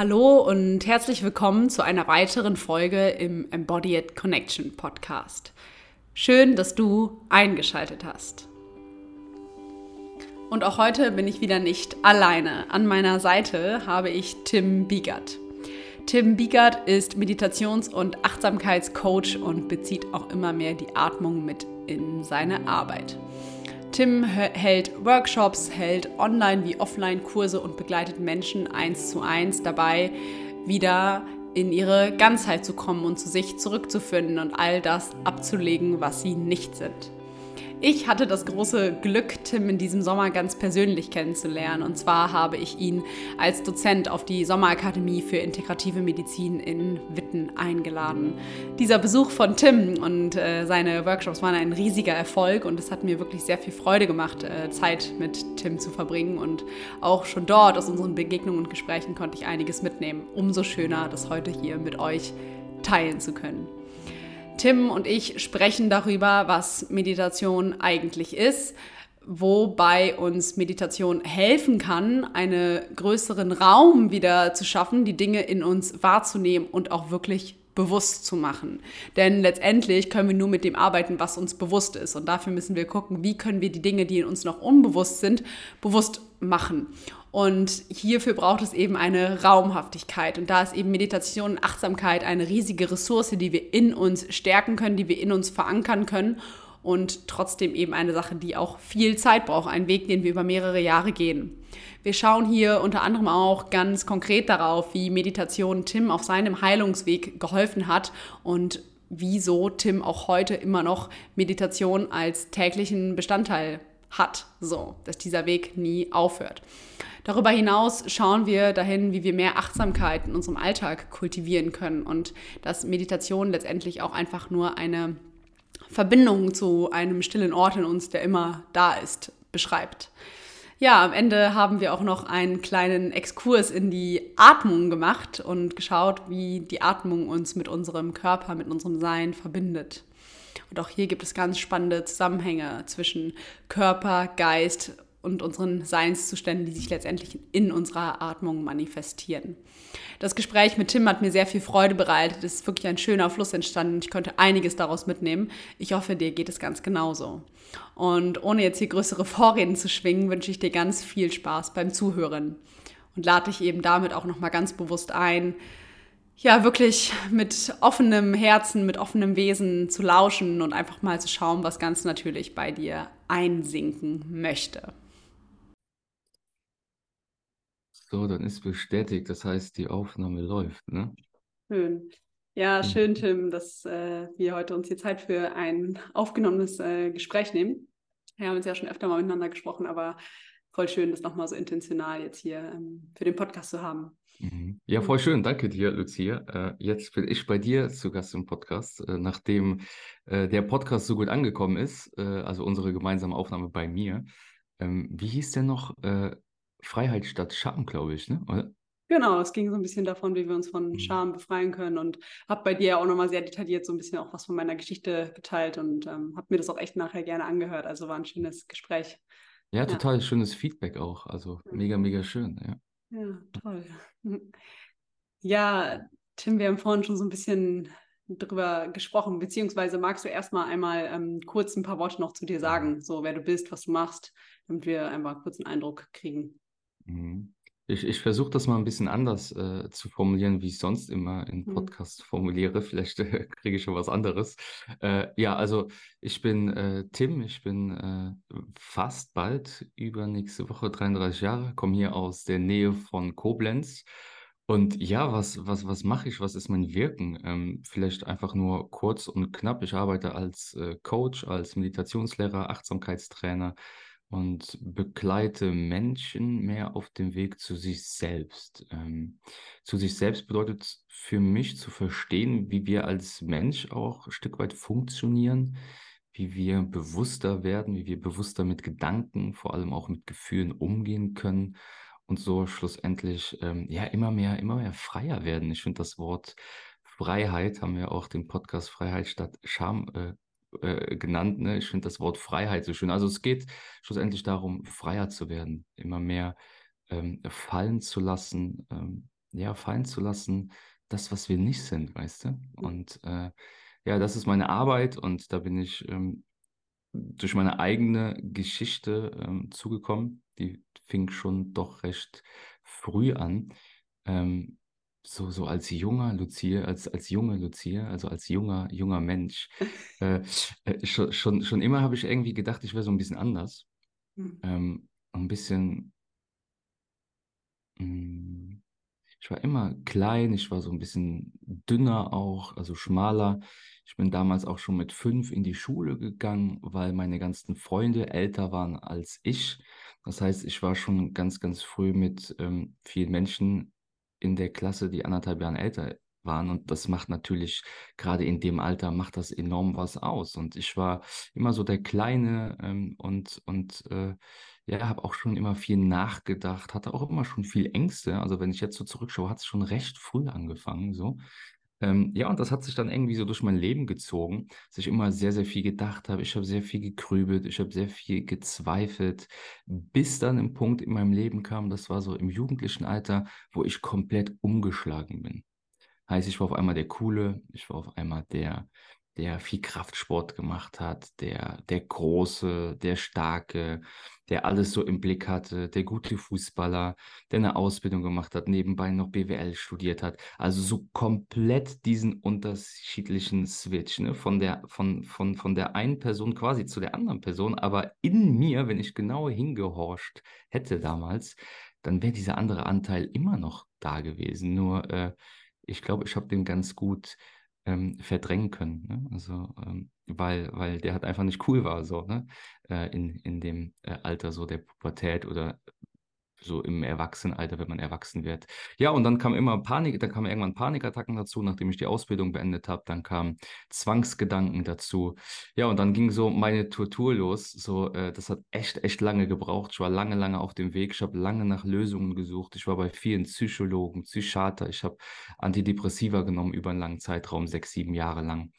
Hallo und herzlich willkommen zu einer weiteren Folge im Embodied Connection Podcast. Schön, dass du eingeschaltet hast. Und auch heute bin ich wieder nicht alleine. An meiner Seite habe ich Tim Biegert. Tim Biegert ist Meditations- und Achtsamkeitscoach und bezieht auch immer mehr die Atmung mit in seine Arbeit. Tim hält Workshops, hält Online- wie Offline-Kurse und begleitet Menschen eins zu eins dabei, wieder in ihre Ganzheit zu kommen und zu sich zurückzufinden und all das abzulegen, was sie nicht sind. Ich hatte das große Glück, Tim in diesem Sommer ganz persönlich kennenzulernen. Und zwar habe ich ihn als Dozent auf die Sommerakademie für integrative Medizin in Witten eingeladen. Dieser Besuch von Tim und äh, seine Workshops waren ein riesiger Erfolg und es hat mir wirklich sehr viel Freude gemacht, äh, Zeit mit Tim zu verbringen. Und auch schon dort aus unseren Begegnungen und Gesprächen konnte ich einiges mitnehmen. Umso schöner, das heute hier mit euch teilen zu können. Tim und ich sprechen darüber, was Meditation eigentlich ist, wobei uns Meditation helfen kann, einen größeren Raum wieder zu schaffen, die Dinge in uns wahrzunehmen und auch wirklich bewusst zu machen. Denn letztendlich können wir nur mit dem arbeiten, was uns bewusst ist. Und dafür müssen wir gucken, wie können wir die Dinge, die in uns noch unbewusst sind, bewusst machen. Und hierfür braucht es eben eine Raumhaftigkeit. Und da ist eben Meditation und Achtsamkeit eine riesige Ressource, die wir in uns stärken können, die wir in uns verankern können. Und trotzdem eben eine Sache, die auch viel Zeit braucht, ein Weg, den wir über mehrere Jahre gehen. Wir schauen hier unter anderem auch ganz konkret darauf, wie Meditation Tim auf seinem Heilungsweg geholfen hat und wieso Tim auch heute immer noch Meditation als täglichen Bestandteil hat, so, dass dieser Weg nie aufhört. Darüber hinaus schauen wir dahin, wie wir mehr Achtsamkeit in unserem Alltag kultivieren können und dass Meditation letztendlich auch einfach nur eine Verbindung zu einem stillen Ort in uns, der immer da ist, beschreibt. Ja, am Ende haben wir auch noch einen kleinen Exkurs in die Atmung gemacht und geschaut, wie die Atmung uns mit unserem Körper, mit unserem Sein verbindet. Und auch hier gibt es ganz spannende Zusammenhänge zwischen Körper, Geist und unseren Seinszuständen, die sich letztendlich in unserer Atmung manifestieren. Das Gespräch mit Tim hat mir sehr viel Freude bereitet. Es ist wirklich ein schöner Fluss entstanden und ich konnte einiges daraus mitnehmen. Ich hoffe, dir geht es ganz genauso. Und ohne jetzt hier größere Vorreden zu schwingen, wünsche ich dir ganz viel Spaß beim Zuhören und lade dich eben damit auch nochmal ganz bewusst ein, ja, wirklich mit offenem Herzen, mit offenem Wesen zu lauschen und einfach mal zu schauen, was ganz natürlich bei dir einsinken möchte. So, dann ist bestätigt. Das heißt, die Aufnahme läuft, ne? Schön. Ja, schön, Tim, dass äh, wir heute uns hier Zeit für ein aufgenommenes äh, Gespräch nehmen. Wir haben uns ja schon öfter mal miteinander gesprochen, aber voll schön, das nochmal so intentional jetzt hier ähm, für den Podcast zu haben. Mhm. Ja, voll schön. Danke dir, Lucia. Äh, jetzt bin ich bei dir zu Gast im Podcast, äh, nachdem äh, der Podcast so gut angekommen ist, also unsere gemeinsame Aufnahme bei mir. Ähm, wie hieß denn noch Freiheit statt Scham, glaube ich, ne? Oder? Genau, es ging so ein bisschen davon, wie wir uns von mhm. Scham befreien können und habe bei dir auch nochmal sehr detailliert so ein bisschen auch was von meiner Geschichte geteilt und ähm, habe mir das auch echt nachher gerne angehört. Also war ein schönes Gespräch. Ja, total ja. schönes Feedback auch. Also mega, mega schön, ja. Ja, toll. Ja, Tim, wir haben vorhin schon so ein bisschen drüber gesprochen, beziehungsweise magst du erstmal einmal ähm, kurz ein paar Worte noch zu dir sagen, so wer du bist, was du machst, damit wir einfach kurz einen Eindruck kriegen. Mhm. Ich, ich versuche das mal ein bisschen anders äh, zu formulieren, wie ich sonst immer in mhm. Podcasts formuliere. Vielleicht äh, kriege ich schon was anderes. Äh, ja, also ich bin äh, Tim, ich bin äh, fast bald übernächste Woche 33 Jahre, komme hier aus der Nähe von Koblenz. Und ja, was, was, was mache ich? Was ist mein Wirken? Ähm, vielleicht einfach nur kurz und knapp. Ich arbeite als äh, Coach, als Meditationslehrer, Achtsamkeitstrainer und begleite Menschen mehr auf dem Weg zu sich selbst. Ähm, zu sich selbst bedeutet für mich zu verstehen, wie wir als Mensch auch ein Stück weit funktionieren, wie wir bewusster werden, wie wir bewusster mit Gedanken, vor allem auch mit Gefühlen umgehen können und so schlussendlich ähm, ja immer mehr, immer mehr freier werden. Ich finde das Wort Freiheit, haben wir auch den Podcast Freiheit statt Scham äh, äh, genannt. Ne? Ich finde das Wort Freiheit so schön. Also es geht schlussendlich darum, freier zu werden, immer mehr ähm, fallen zu lassen, ähm, ja, fallen zu lassen, das, was wir nicht sind, weißt du? Mhm. Und äh, ja, das ist meine Arbeit und da bin ich ähm, durch meine eigene Geschichte ähm, zugekommen. Die fing schon doch recht früh an. Ähm, so, so als junger Lucia, als, als junge Lucia, also als junger, junger Mensch. Äh, äh, schon, schon, schon immer habe ich irgendwie gedacht, ich wäre so ein bisschen anders. Mhm. Ähm, ein bisschen. Mh, mm, ich war immer klein, ich war so ein bisschen dünner auch, also schmaler. Ich bin damals auch schon mit fünf in die Schule gegangen, weil meine ganzen Freunde älter waren als ich. Das heißt, ich war schon ganz, ganz früh mit ähm, vielen Menschen in der Klasse, die anderthalb Jahre älter waren. Und das macht natürlich, gerade in dem Alter, macht das enorm was aus. Und ich war immer so der Kleine ähm, und, und äh, ja, habe auch schon immer viel nachgedacht, hatte auch immer schon viel Ängste. Also wenn ich jetzt so zurückschaue, hat es schon recht früh angefangen, so. Ähm, ja, und das hat sich dann irgendwie so durch mein Leben gezogen, dass ich immer sehr, sehr viel gedacht habe. Ich habe sehr viel gegrübelt, ich habe sehr viel gezweifelt, bis dann ein Punkt in meinem Leben kam, das war so im jugendlichen Alter, wo ich komplett umgeschlagen bin. Heißt, ich war auf einmal der Coole, ich war auf einmal der, der viel Kraftsport gemacht hat, der, der Große, der Starke, der alles so im Blick hatte, der gute Fußballer, der eine Ausbildung gemacht hat, nebenbei noch BWL studiert hat. Also so komplett diesen unterschiedlichen Switch, ne? Von der, von, von, von der einen Person quasi zu der anderen Person. Aber in mir, wenn ich genauer hingehorcht hätte damals, dann wäre dieser andere Anteil immer noch da gewesen. Nur äh, ich glaube, ich habe den ganz gut ähm, verdrängen können. Ne? Also, ähm, weil, weil der halt einfach nicht cool war, so, ne? Äh, in, in dem äh, Alter so der Pubertät oder so im Erwachsenenalter, wenn man erwachsen wird. Ja, und dann kam immer Panik, dann kamen irgendwann Panikattacken dazu, nachdem ich die Ausbildung beendet habe. Dann kamen Zwangsgedanken dazu. Ja, und dann ging so meine Tortur los. So, äh, das hat echt, echt lange gebraucht. Ich war lange, lange auf dem Weg. Ich habe lange nach Lösungen gesucht. Ich war bei vielen Psychologen, Psychiater. Ich habe Antidepressiva genommen über einen langen Zeitraum, sechs, sieben Jahre lang.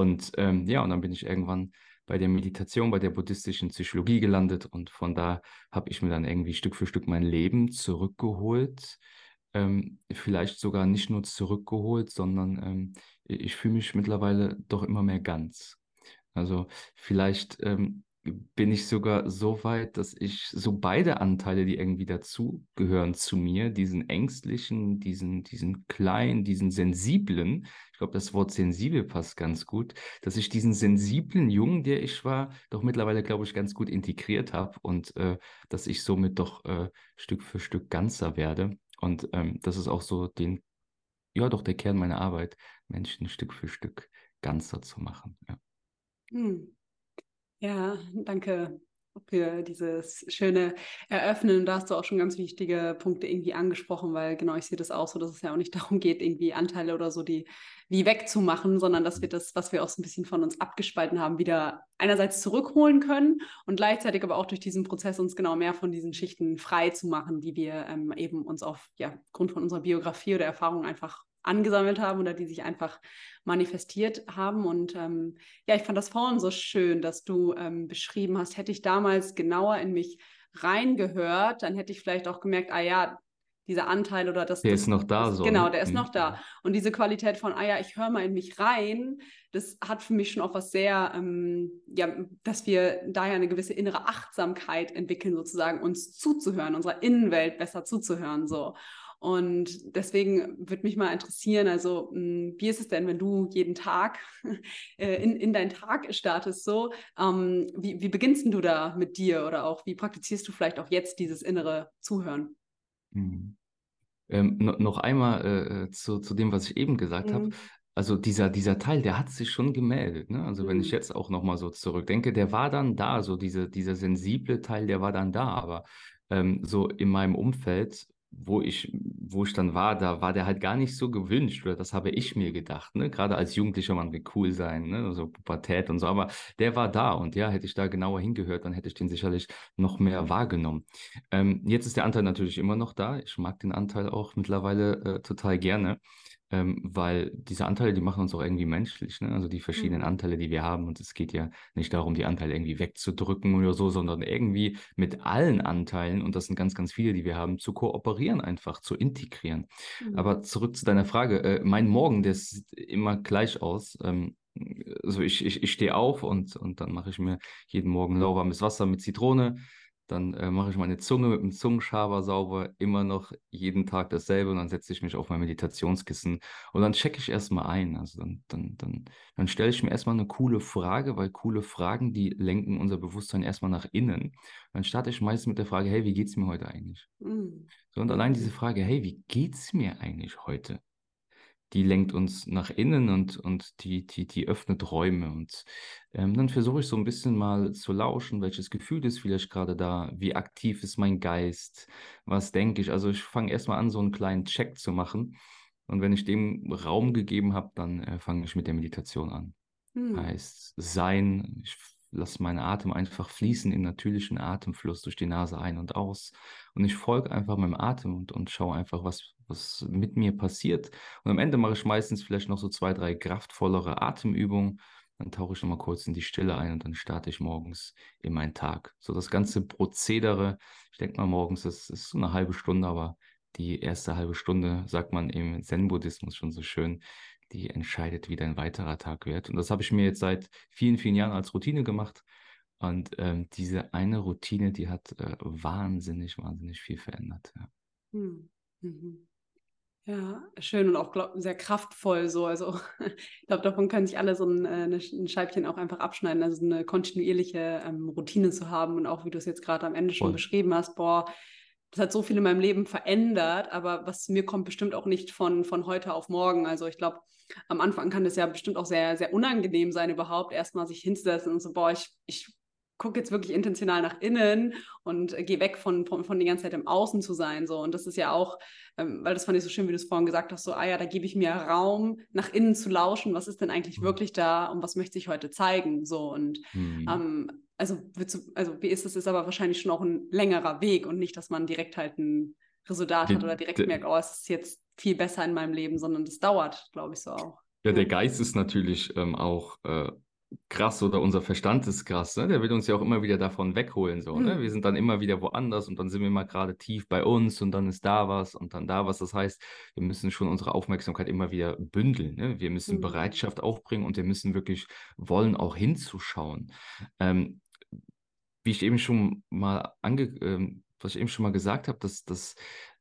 Und ähm, ja, und dann bin ich irgendwann bei der Meditation, bei der buddhistischen Psychologie gelandet und von da habe ich mir dann irgendwie Stück für Stück mein Leben zurückgeholt. Ähm, vielleicht sogar nicht nur zurückgeholt, sondern ähm, ich fühle mich mittlerweile doch immer mehr ganz. Also vielleicht ähm, bin ich sogar so weit, dass ich so beide Anteile, die irgendwie dazu gehören zu mir, diesen ängstlichen, diesen, diesen kleinen, diesen sensiblen, glaube, das Wort sensibel passt ganz gut, dass ich diesen sensiblen Jungen, der ich war, doch mittlerweile, glaube ich, ganz gut integriert habe und äh, dass ich somit doch äh, Stück für Stück ganzer werde. Und ähm, das ist auch so den, ja, doch der Kern meiner Arbeit, Menschen Stück für Stück ganzer zu machen. Ja. Hm. Ja, danke für dieses schöne Eröffnen. Da hast du auch schon ganz wichtige Punkte irgendwie angesprochen, weil genau, ich sehe das auch so, dass es ja auch nicht darum geht, irgendwie Anteile oder so, die wie wegzumachen, sondern dass wir das, was wir auch so ein bisschen von uns abgespalten haben, wieder einerseits zurückholen können und gleichzeitig aber auch durch diesen Prozess uns genau mehr von diesen Schichten frei zu machen, die wir ähm, eben uns auf ja, Grund von unserer Biografie oder Erfahrung einfach angesammelt haben oder die sich einfach manifestiert haben. Und ähm, ja, ich fand das vorhin so schön, dass du ähm, beschrieben hast, hätte ich damals genauer in mich reingehört, dann hätte ich vielleicht auch gemerkt, ah ja, dieser Anteil oder das. Der das, ist noch da, das, so. Genau, ne? der ist Mhm. noch da. Und diese Qualität von, ah ja, ich höre mal in mich rein, das hat für mich schon auch was sehr, ähm, ja, dass wir daher eine gewisse innere Achtsamkeit entwickeln, sozusagen, uns zuzuhören, unserer Innenwelt besser zuzuhören, so. Und deswegen würde mich mal interessieren, also mh, wie ist es denn, wenn du jeden Tag äh, in, in deinen Tag startest, so, ähm, wie, wie beginnst du da mit dir oder auch wie praktizierst du vielleicht auch jetzt dieses innere Zuhören? Mhm. Ähm, no, noch einmal äh, äh, zu, zu dem, was ich eben gesagt habe. Mhm. Also dieser, dieser Teil, der hat sich schon gemeldet. Ne? Also wenn ich Mhm. jetzt auch nochmal so zurückdenke, der war dann da, so diese, dieser sensible Teil, der war dann da. Aber ähm, so in meinem Umfeld, wo ich, wo ich dann war, da war der halt gar nicht so gewünscht. Oder das habe ich mir gedacht. Ne? Gerade als Jugendlicher, man will cool sein, ne? so Pubertät und so. Aber der war da und ja, hätte ich da genauer hingehört, dann hätte ich den sicherlich noch mehr wahrgenommen. Ähm, jetzt ist der Anteil natürlich immer noch da. Ich mag den Anteil auch mittlerweile äh, total gerne. Ähm, weil diese Anteile, die machen uns auch irgendwie menschlich, ne? Also die verschiedenen Mhm. Anteile, die wir haben. Und es geht ja nicht darum, die Anteile irgendwie wegzudrücken oder so, sondern irgendwie mit allen Anteilen, und das sind ganz, ganz viele, die wir haben, zu kooperieren, einfach zu integrieren. Mhm. Aber zurück zu deiner Frage. Äh, mein Morgen, der sieht immer gleich aus. Ähm, also ich, ich, ich stehe auf und, und dann mache ich mir jeden Morgen lauwarmes Wasser mit Zitrone. Dann äh, mache ich meine Zunge mit dem Zungenschaber sauber, immer noch jeden Tag dasselbe und dann setze ich mich auf mein Meditationskissen und dann checke ich erstmal ein. Also dann, dann, dann, dann stelle ich mir erstmal eine coole Frage, weil coole Fragen, die lenken unser Bewusstsein erstmal nach innen. Dann starte ich meistens mit der Frage, hey, wie geht's mir heute eigentlich? Mhm. So, und allein diese Frage, hey, wie geht's mir eigentlich heute? Die lenkt uns nach innen und, und die, die, die öffnet Räume. Und ähm, dann versuche ich so ein bisschen mal zu lauschen, welches Gefühl ist vielleicht gerade da, wie aktiv ist mein Geist, was denke ich. Also ich fange erstmal an, so einen kleinen Check zu machen. Und wenn ich dem Raum gegeben habe, dann äh, fange ich mit der Meditation an. Mhm. Heißt sein, ich lasse meinen Atem einfach fließen in natürlichen Atemfluss durch die Nase ein und aus. Und ich folge einfach meinem Atem und, und schaue einfach, was, was mit mir passiert. Und am Ende mache ich meistens vielleicht noch so zwei, drei kraftvollere Atemübungen. Dann tauche ich nochmal kurz in die Stille ein und dann starte ich morgens in meinen Tag. So das ganze Prozedere, ich denke mal morgens, das ist so eine halbe Stunde, aber die erste halbe Stunde, sagt man im Zen-Buddhismus schon so schön, die entscheidet, wie dein weiterer Tag wird. Und das habe ich mir jetzt seit vielen, vielen Jahren als Routine gemacht. Und ähm, diese eine Routine, die hat äh, wahnsinnig, wahnsinnig viel verändert. Ja. Mhm. Mhm. Ja, schön und auch glaub, sehr kraftvoll so. Also ich glaube, davon können sich alle so ein, äh, ein Scheibchen auch einfach abschneiden. Also eine kontinuierliche ähm, Routine zu haben und auch, wie du es jetzt gerade am Ende schon Voll. beschrieben hast, boah, das hat so viel in meinem Leben verändert, aber was zu mir kommt, bestimmt auch nicht von, von heute auf morgen. Also ich glaube, am Anfang kann das ja bestimmt auch sehr, sehr unangenehm sein, überhaupt erstmal sich hinzusetzen und so, boah, ich, ich gucke jetzt wirklich intentional nach innen und äh, gehe weg von, von, von die ganze Zeit im Außen zu sein. So. Und das ist ja auch, ähm, weil das fand ich so schön, wie du es vorhin gesagt hast, so, ah ja, da gebe ich mir Raum, nach innen zu lauschen, was ist denn eigentlich Mhm. wirklich da und was möchte ich heute zeigen? So und Mhm. ähm, also, also wie ist es, ist aber wahrscheinlich schon auch ein längerer Weg und nicht, dass man direkt halt ein Resultat hat oder direkt merkt, oh, es ist jetzt viel besser in meinem Leben, sondern das dauert, glaube ich, so auch. Ja, der. Geist ist natürlich ähm, auch äh, krass oder unser Verstand ist krass. Ne? Der will uns ja auch immer wieder davon wegholen. So, ne? Mhm. Wir sind dann immer wieder woanders und dann sind wir mal gerade tief bei uns und dann ist da was und dann da was. Das heißt, wir müssen schon unsere Aufmerksamkeit immer wieder bündeln. Ne? Wir müssen Mhm. Bereitschaft aufbringen und wir müssen wirklich wollen, auch hinzuschauen. Ähm, wie ich eben schon mal ange, ähm, was ich eben schon mal gesagt habe, dass, dass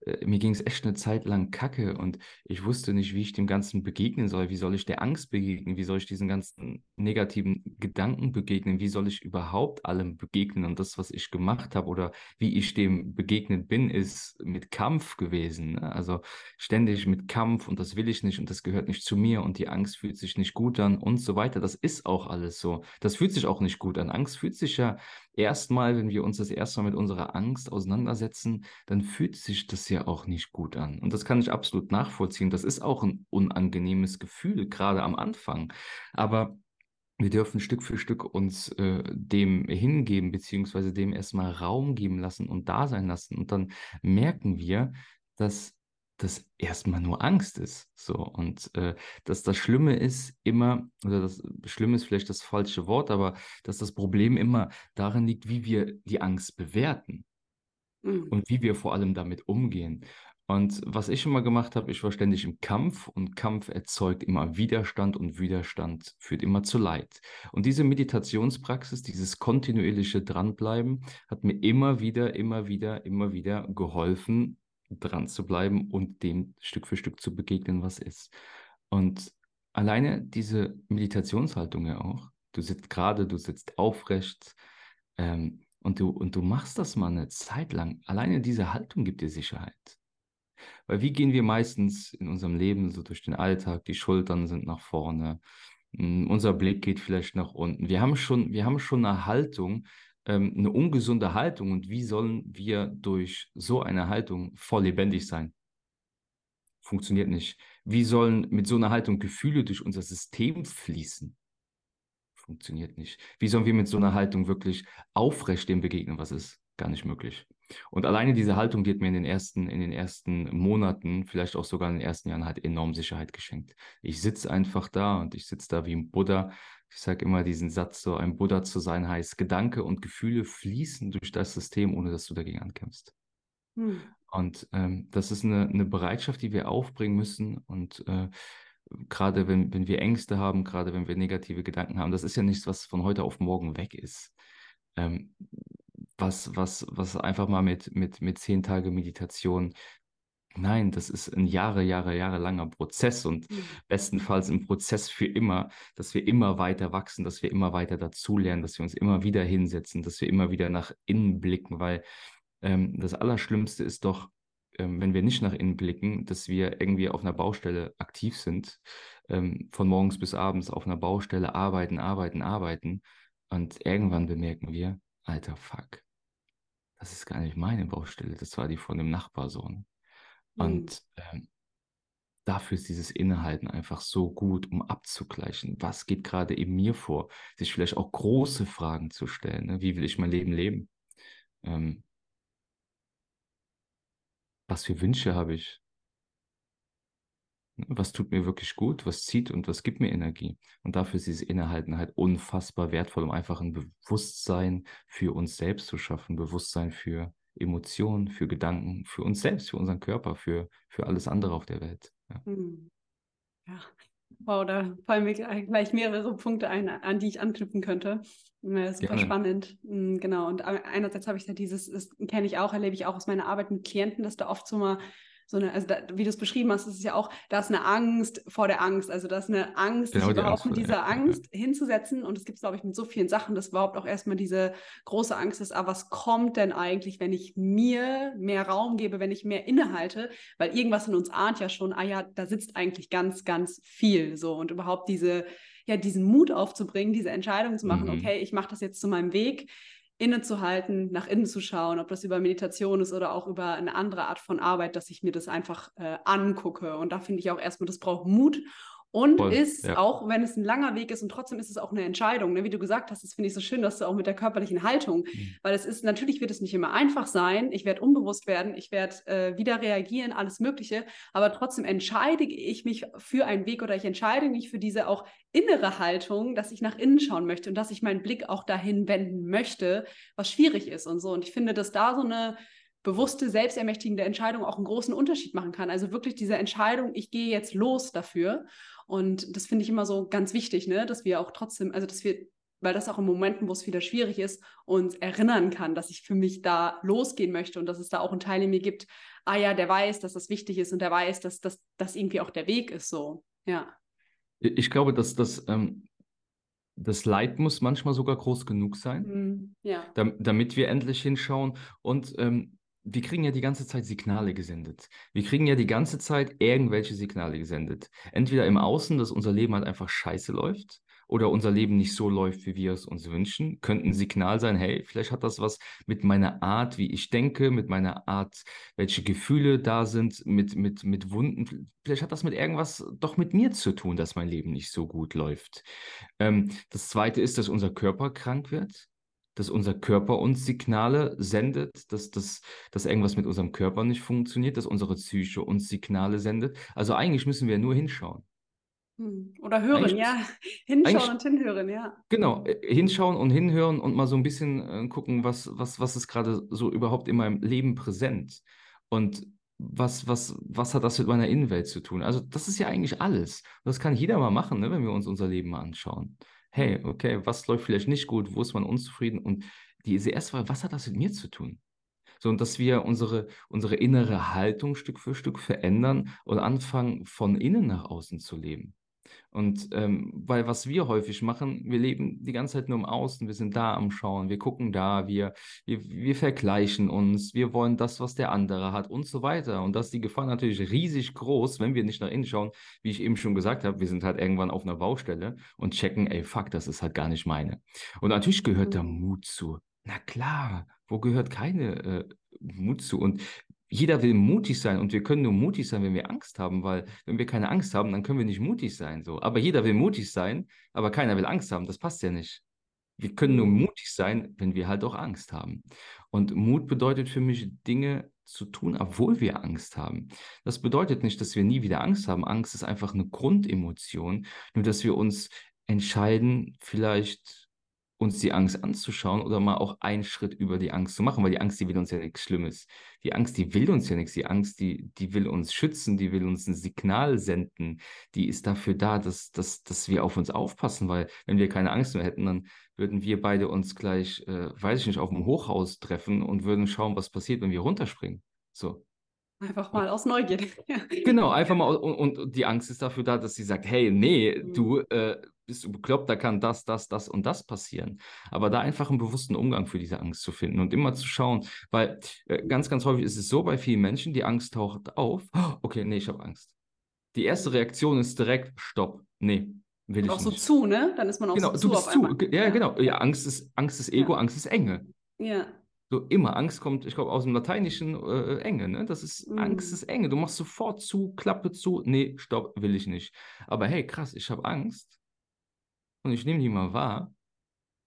äh, mir ging es echt eine Zeit lang kacke und ich wusste nicht, wie ich dem Ganzen begegnen soll. Wie soll ich der Angst begegnen? Wie soll ich diesen ganzen negativen Gedanken begegnen? Wie soll ich überhaupt allem begegnen? Und das, was ich gemacht habe oder wie ich dem begegnet bin, ist mit Kampf gewesen. Ne? Also ständig mit Kampf und das will ich nicht und das gehört nicht zu mir und die Angst fühlt sich nicht gut an und so weiter. Das ist auch alles so. Das fühlt sich auch nicht gut an. Angst fühlt sich ja erstmal, wenn wir uns das erste Mal mit unserer Angst auseinandersetzen, dann fühlt sich das ja auch nicht gut an. Und das kann ich absolut nachvollziehen. Das ist auch ein unangenehmes Gefühl, gerade am Anfang. Aber wir dürfen Stück für Stück uns äh, dem hingeben, beziehungsweise dem erstmal Raum geben lassen und da sein lassen. Und dann merken wir, dass das erstmal nur Angst ist. So. Und äh, dass das Schlimme ist immer, oder das Schlimme ist vielleicht das falsche Wort, aber dass das Problem immer darin liegt, wie wir die Angst bewerten Mhm. und wie wir vor allem damit umgehen. Und was ich immer gemacht habe, ich war ständig im Kampf und Kampf erzeugt immer Widerstand und Widerstand führt immer zu Leid. Und diese Meditationspraxis, dieses kontinuierliche Dranbleiben, hat mir immer wieder, immer wieder, immer wieder geholfen, dran zu bleiben und dem Stück für Stück zu begegnen, was ist. Und alleine diese Meditationshaltung ja auch, du sitzt gerade, du sitzt aufrecht, ähm, und du, und du machst das mal eine Zeit lang. Alleine diese Haltung gibt dir Sicherheit. Weil wie gehen wir meistens in unserem Leben so durch den Alltag? Die Schultern sind nach vorne, mh, unser Blick geht vielleicht nach unten. Wir haben schon, wir haben schon eine Haltung, ähm, eine ungesunde Haltung. Und wie sollen wir durch so eine Haltung voll lebendig sein? Funktioniert nicht. Wie sollen mit so einer Haltung Gefühle durch unser System fließen? Funktioniert nicht. Wie sollen wir mit so einer Haltung wirklich aufrecht dem begegnen? Was ist gar nicht möglich? Und alleine diese Haltung, die hat mir in den ersten, in den ersten Monaten, vielleicht auch sogar in den ersten Jahren, halt enorm Sicherheit geschenkt. Ich sitze einfach da und ich sitze da wie ein Buddha. Ich sage immer diesen Satz, so ein Buddha zu sein heißt, Gedanke und Gefühle fließen durch das System, ohne dass du dagegen ankämpfst. Hm. Und ähm, das ist eine, eine Bereitschaft, die wir aufbringen müssen. Und äh, gerade wenn, wenn wir Ängste haben, gerade wenn wir negative Gedanken haben, das ist ja nichts, was von heute auf morgen weg ist. Ähm, was, was, was einfach mal mit, mit, mit zehn Tage Meditation, nein, das ist ein Jahre, Jahre, Jahre langer Prozess und mhm. bestenfalls ein Prozess für immer, dass wir immer weiter wachsen, dass wir immer weiter dazulernen, dass wir uns immer wieder hinsetzen, dass wir immer wieder nach innen blicken, weil ähm, das Allerschlimmste ist doch, ähm, wenn wir nicht nach innen blicken, dass wir irgendwie auf einer Baustelle aktiv sind, ähm, von morgens bis abends auf einer Baustelle arbeiten, arbeiten, arbeiten. Und irgendwann bemerken wir, alter Fuck, das ist gar nicht meine Baustelle, das war die von dem Nachbarsohn. Mhm. Und ähm, dafür ist dieses Innehalten einfach so gut, um abzugleichen, was geht gerade in mir vor, sich vielleicht auch große Fragen zu stellen. Ne? Wie will ich mein Leben leben? Ähm, was für Wünsche habe ich? Was tut mir wirklich gut? Was zieht und was gibt mir Energie? Und dafür ist dieses Innehalten halt unfassbar wertvoll, um einfach ein Bewusstsein für uns selbst zu schaffen, Bewusstsein für Emotionen, für Gedanken, für uns selbst, für unseren Körper, für, für alles andere auf der Welt. Ja. Hm. ja. Wow, da fallen mir gleich mehrere Punkte ein, an die ich anknüpfen könnte. Super Gerne. spannend. Hm, genau. Und einerseits habe ich ja dieses, das kenne ich auch, erlebe ich auch aus meiner Arbeit mit Klienten, dass da oft so mal so eine, also da, wie du es beschrieben hast, ist es ja auch, da ist eine Angst vor der Angst. Also da ist eine Angst, genau sich die überhaupt Angst, mit dieser ja, Angst ja. hinzusetzen. Und es gibt, glaube ich, mit so vielen Sachen, dass überhaupt auch erstmal diese große Angst ist, aber ah, was kommt denn eigentlich, wenn ich mir mehr Raum gebe, wenn ich mehr innehalte? Weil irgendwas in uns ahnt ja schon, ah ja, da sitzt eigentlich ganz, ganz viel so. Und überhaupt diese, ja, diesen Mut aufzubringen, diese Entscheidung zu machen, mhm. okay, ich mache das jetzt zu meinem Weg innezuhalten, nach innen zu schauen, ob das über Meditation ist oder auch über eine andere Art von Arbeit, dass ich mir das einfach äh, angucke. Und da finde ich auch erstmal, das braucht Mut und Voll, ist, ja. auch wenn es ein langer Weg ist und trotzdem ist es auch eine Entscheidung, ne? wie du gesagt hast, das finde ich so schön, dass du auch mit der körperlichen Haltung, mhm. weil es ist, natürlich wird es nicht immer einfach sein, ich werde unbewusst werden, ich werde äh, wieder reagieren, alles Mögliche, aber trotzdem entscheide ich mich für einen Weg oder ich entscheide mich für diese auch innere Haltung, dass ich nach innen schauen möchte und dass ich meinen Blick auch dahin wenden möchte, was schwierig ist und so. Und ich finde, dass da so eine bewusste, selbstermächtigende Entscheidung auch einen großen Unterschied machen kann. Also wirklich diese Entscheidung, ich gehe jetzt los dafür. Und das finde ich immer so ganz wichtig, ne? dass wir auch trotzdem, also dass wir, weil das auch in Momenten, wo es wieder schwierig ist, uns erinnern kann, dass ich für mich da losgehen möchte und dass es da auch einen Teil in mir gibt, ah ja, der weiß, dass das wichtig ist und der weiß, dass das irgendwie auch der Weg ist so. Ja. Ich glaube, dass das ähm, das Leid muss manchmal sogar groß genug sein, mm, ja. damit wir endlich hinschauen. Und ähm, wir kriegen ja die ganze Zeit Signale gesendet. Wir kriegen ja die ganze Zeit irgendwelche Signale gesendet. Entweder im Außen, dass unser Leben halt einfach scheiße läuft oder unser Leben nicht so läuft, wie wir es uns wünschen, könnte ein Signal sein, hey, vielleicht hat das was mit meiner Art, wie ich denke, mit meiner Art, welche Gefühle da sind, mit, mit, mit Wunden. Vielleicht hat das mit irgendwas doch mit mir zu tun, dass mein Leben nicht so gut läuft. Ähm, das Zweite ist, dass unser Körper krank wird dass unser Körper uns Signale sendet, dass, dass, dass irgendwas mit unserem Körper nicht funktioniert, dass unsere Psyche uns Signale sendet. Also eigentlich müssen wir nur hinschauen. Hm, oder hören, eigentlich, ja. Hinschauen und hinhören, ja. Genau, äh, hinschauen und hinhören und mal so ein bisschen äh, gucken, was, was, was ist gerade so überhaupt in meinem Leben präsent. Und was, was, was hat das mit meiner Innenwelt zu tun? Also, das ist ja eigentlich alles. Das kann jeder mal machen, ne, wenn wir uns unser Leben mal anschauen hey, okay, was läuft vielleicht nicht gut, wo ist man unzufrieden? Und diese erste Frage, was hat das mit mir zu tun? So, und dass wir unsere, unsere innere Haltung Stück für Stück verändern und anfangen, von innen nach außen zu leben. Und ähm, weil was wir häufig machen, wir leben die ganze Zeit nur im Außen, wir sind da am Schauen, wir gucken da, wir, wir, wir vergleichen uns, wir wollen das, was der andere hat und so weiter. Und da ist die Gefahr natürlich riesig groß, wenn wir nicht nach innen schauen, wie ich eben schon gesagt habe, wir sind halt irgendwann auf einer Baustelle und checken, ey, fuck, das ist halt gar nicht meine. Und natürlich gehört da mhm. Mut zu. Na klar, wo gehört keine äh, Mut zu? Und jeder will mutig sein und wir können nur mutig sein, wenn wir Angst haben, weil wenn wir keine Angst haben, dann können wir nicht mutig sein. So. Aber jeder will mutig sein, aber keiner will Angst haben. Das passt ja nicht. wir können nur mutig sein, wenn wir halt auch Angst haben. Und Mut bedeutet für mich, Dinge zu tun, obwohl wir Angst haben. Das bedeutet nicht, dass wir nie wieder Angst haben. Angst ist einfach eine Grundemotion, nur dass wir uns entscheiden, vielleicht uns die Angst anzuschauen oder mal auch einen Schritt über die Angst zu machen, weil die Angst, die will uns ja nichts Schlimmes. Die Angst, die will uns ja nichts. Die Angst, die, die will uns schützen, die will uns ein Signal senden. Die ist dafür da, dass, dass, dass wir auf uns aufpassen, weil wenn wir keine Angst mehr hätten, dann würden wir beide uns gleich, äh, weiß ich nicht, auf dem Hochhaus treffen und würden schauen, was passiert, wenn wir runterspringen. So. Einfach mal aus Neugierde. genau, einfach mal. Und, und, die Angst ist dafür da, dass sie sagt, hey, nee, mhm. du äh, bist du bekloppt, da kann das, das, das und das passieren. Aber da einfach einen bewussten Umgang für diese Angst zu finden und immer zu schauen, weil äh, ganz, ganz häufig ist es so bei vielen Menschen, die Angst taucht auf, oh, okay, nee, ich habe Angst. Die erste Reaktion ist direkt, stopp, nee, will ich auch nicht. so zu, ne? Dann ist man auch genau, so du bist zu. Ja, ja, genau. Ja, Angst ist, Angst ist Ego, ja. Angst ist Enge. Ja. So immer, Angst kommt, ich glaube, aus dem Lateinischen äh, Enge, ne? Das ist, mm. Angst ist Enge. Du machst sofort zu, Klappe zu, nee, stopp, will ich nicht. Aber hey, krass, ich habe Angst und ich nehme die mal wahr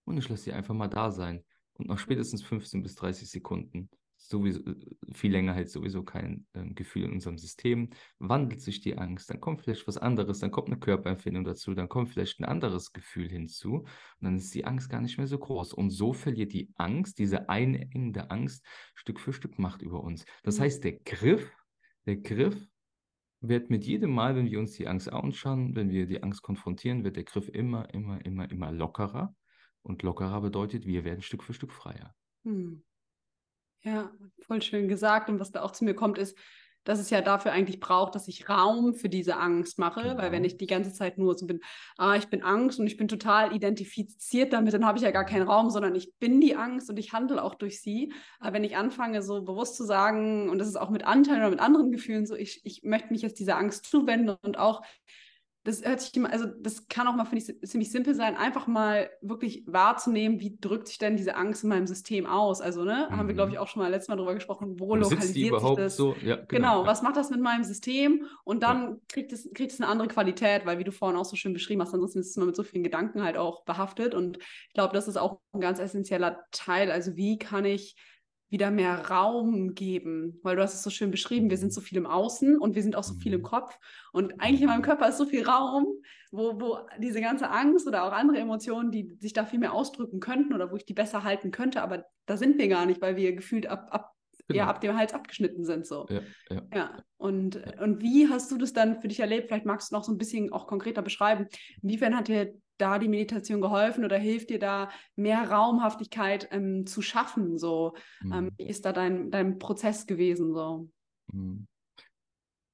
und ich lasse die einfach mal da sein. Und nach spätestens 15 bis 30 Sekunden sowieso, äh, viel länger hält sowieso kein ähm, Gefühl in unserem System, wandelt sich die Angst, dann kommt vielleicht was anderes, dann kommt eine Körperempfindung dazu, dann kommt vielleicht ein anderes Gefühl hinzu und dann ist die Angst gar nicht mehr so groß. Und so verliert die Angst, diese einengende Angst, Stück für Stück Macht über uns. Das mhm. heißt, der Griff, der Griff wird mit jedem Mal, wenn wir uns die Angst anschauen, wenn wir die Angst konfrontieren, wird der Griff immer, immer, immer, immer lockerer. Und lockerer bedeutet, wir werden Stück für Stück freier. Hm. Ja, voll schön gesagt. Und was da auch zu mir kommt, ist, dass es ja dafür eigentlich braucht, dass ich Raum für diese Angst mache, genau. weil wenn ich die ganze Zeit nur so bin, ah, ich bin Angst und ich bin total identifiziert damit, dann habe ich ja gar keinen Raum, sondern ich bin die Angst und ich handle auch durch sie. Aber wenn ich anfange, so bewusst zu sagen, und das ist auch mit Anteilen oder mit anderen Gefühlen so, ich, ich möchte mich jetzt dieser Angst zuwenden und auch das hört sich immer, also das kann auch mal, finde ich, ziemlich simpel sein, einfach mal wirklich wahrzunehmen, wie drückt sich denn diese Angst in meinem System aus. Also, ne, mhm. haben wir, glaube ich, mhm. auch schon mal letztes Mal drüber gesprochen, wo lokalisiert sich das? So? Ja, genau, genau was macht das mit meinem System? Und dann ja. kriegt, es, kriegt es eine andere Qualität, weil, wie du vorhin auch so schön beschrieben hast, ansonsten ist es immer mit so vielen Gedanken halt auch behaftet. Und ich glaube, das ist auch ein ganz essentieller Teil. Also, wie kann ich wieder mehr Raum geben, weil du hast es so schön beschrieben, wir sind mhm. so viel im Außen und wir sind auch so viel im mhm. Kopf und eigentlich in meinem Körper ist so viel Raum, wo, wo diese ganze Angst oder auch andere Emotionen, die sich da viel mehr ausdrücken könnten oder wo ich die besser halten könnte, aber da sind wir gar nicht, weil wir gefühlt ab, ab, genau. ja, ab dem Hals abgeschnitten sind so. Ja, ja. ja. Und, und wie hast du das dann für dich erlebt? Vielleicht magst du noch so ein bisschen auch konkreter beschreiben. Inwiefern hat dir da die Meditation geholfen oder hilft dir da mehr Raumhaftigkeit ähm, zu schaffen? So, ähm, mhm. ähm, wie ist da dein, dein Prozess gewesen? So? Mhm.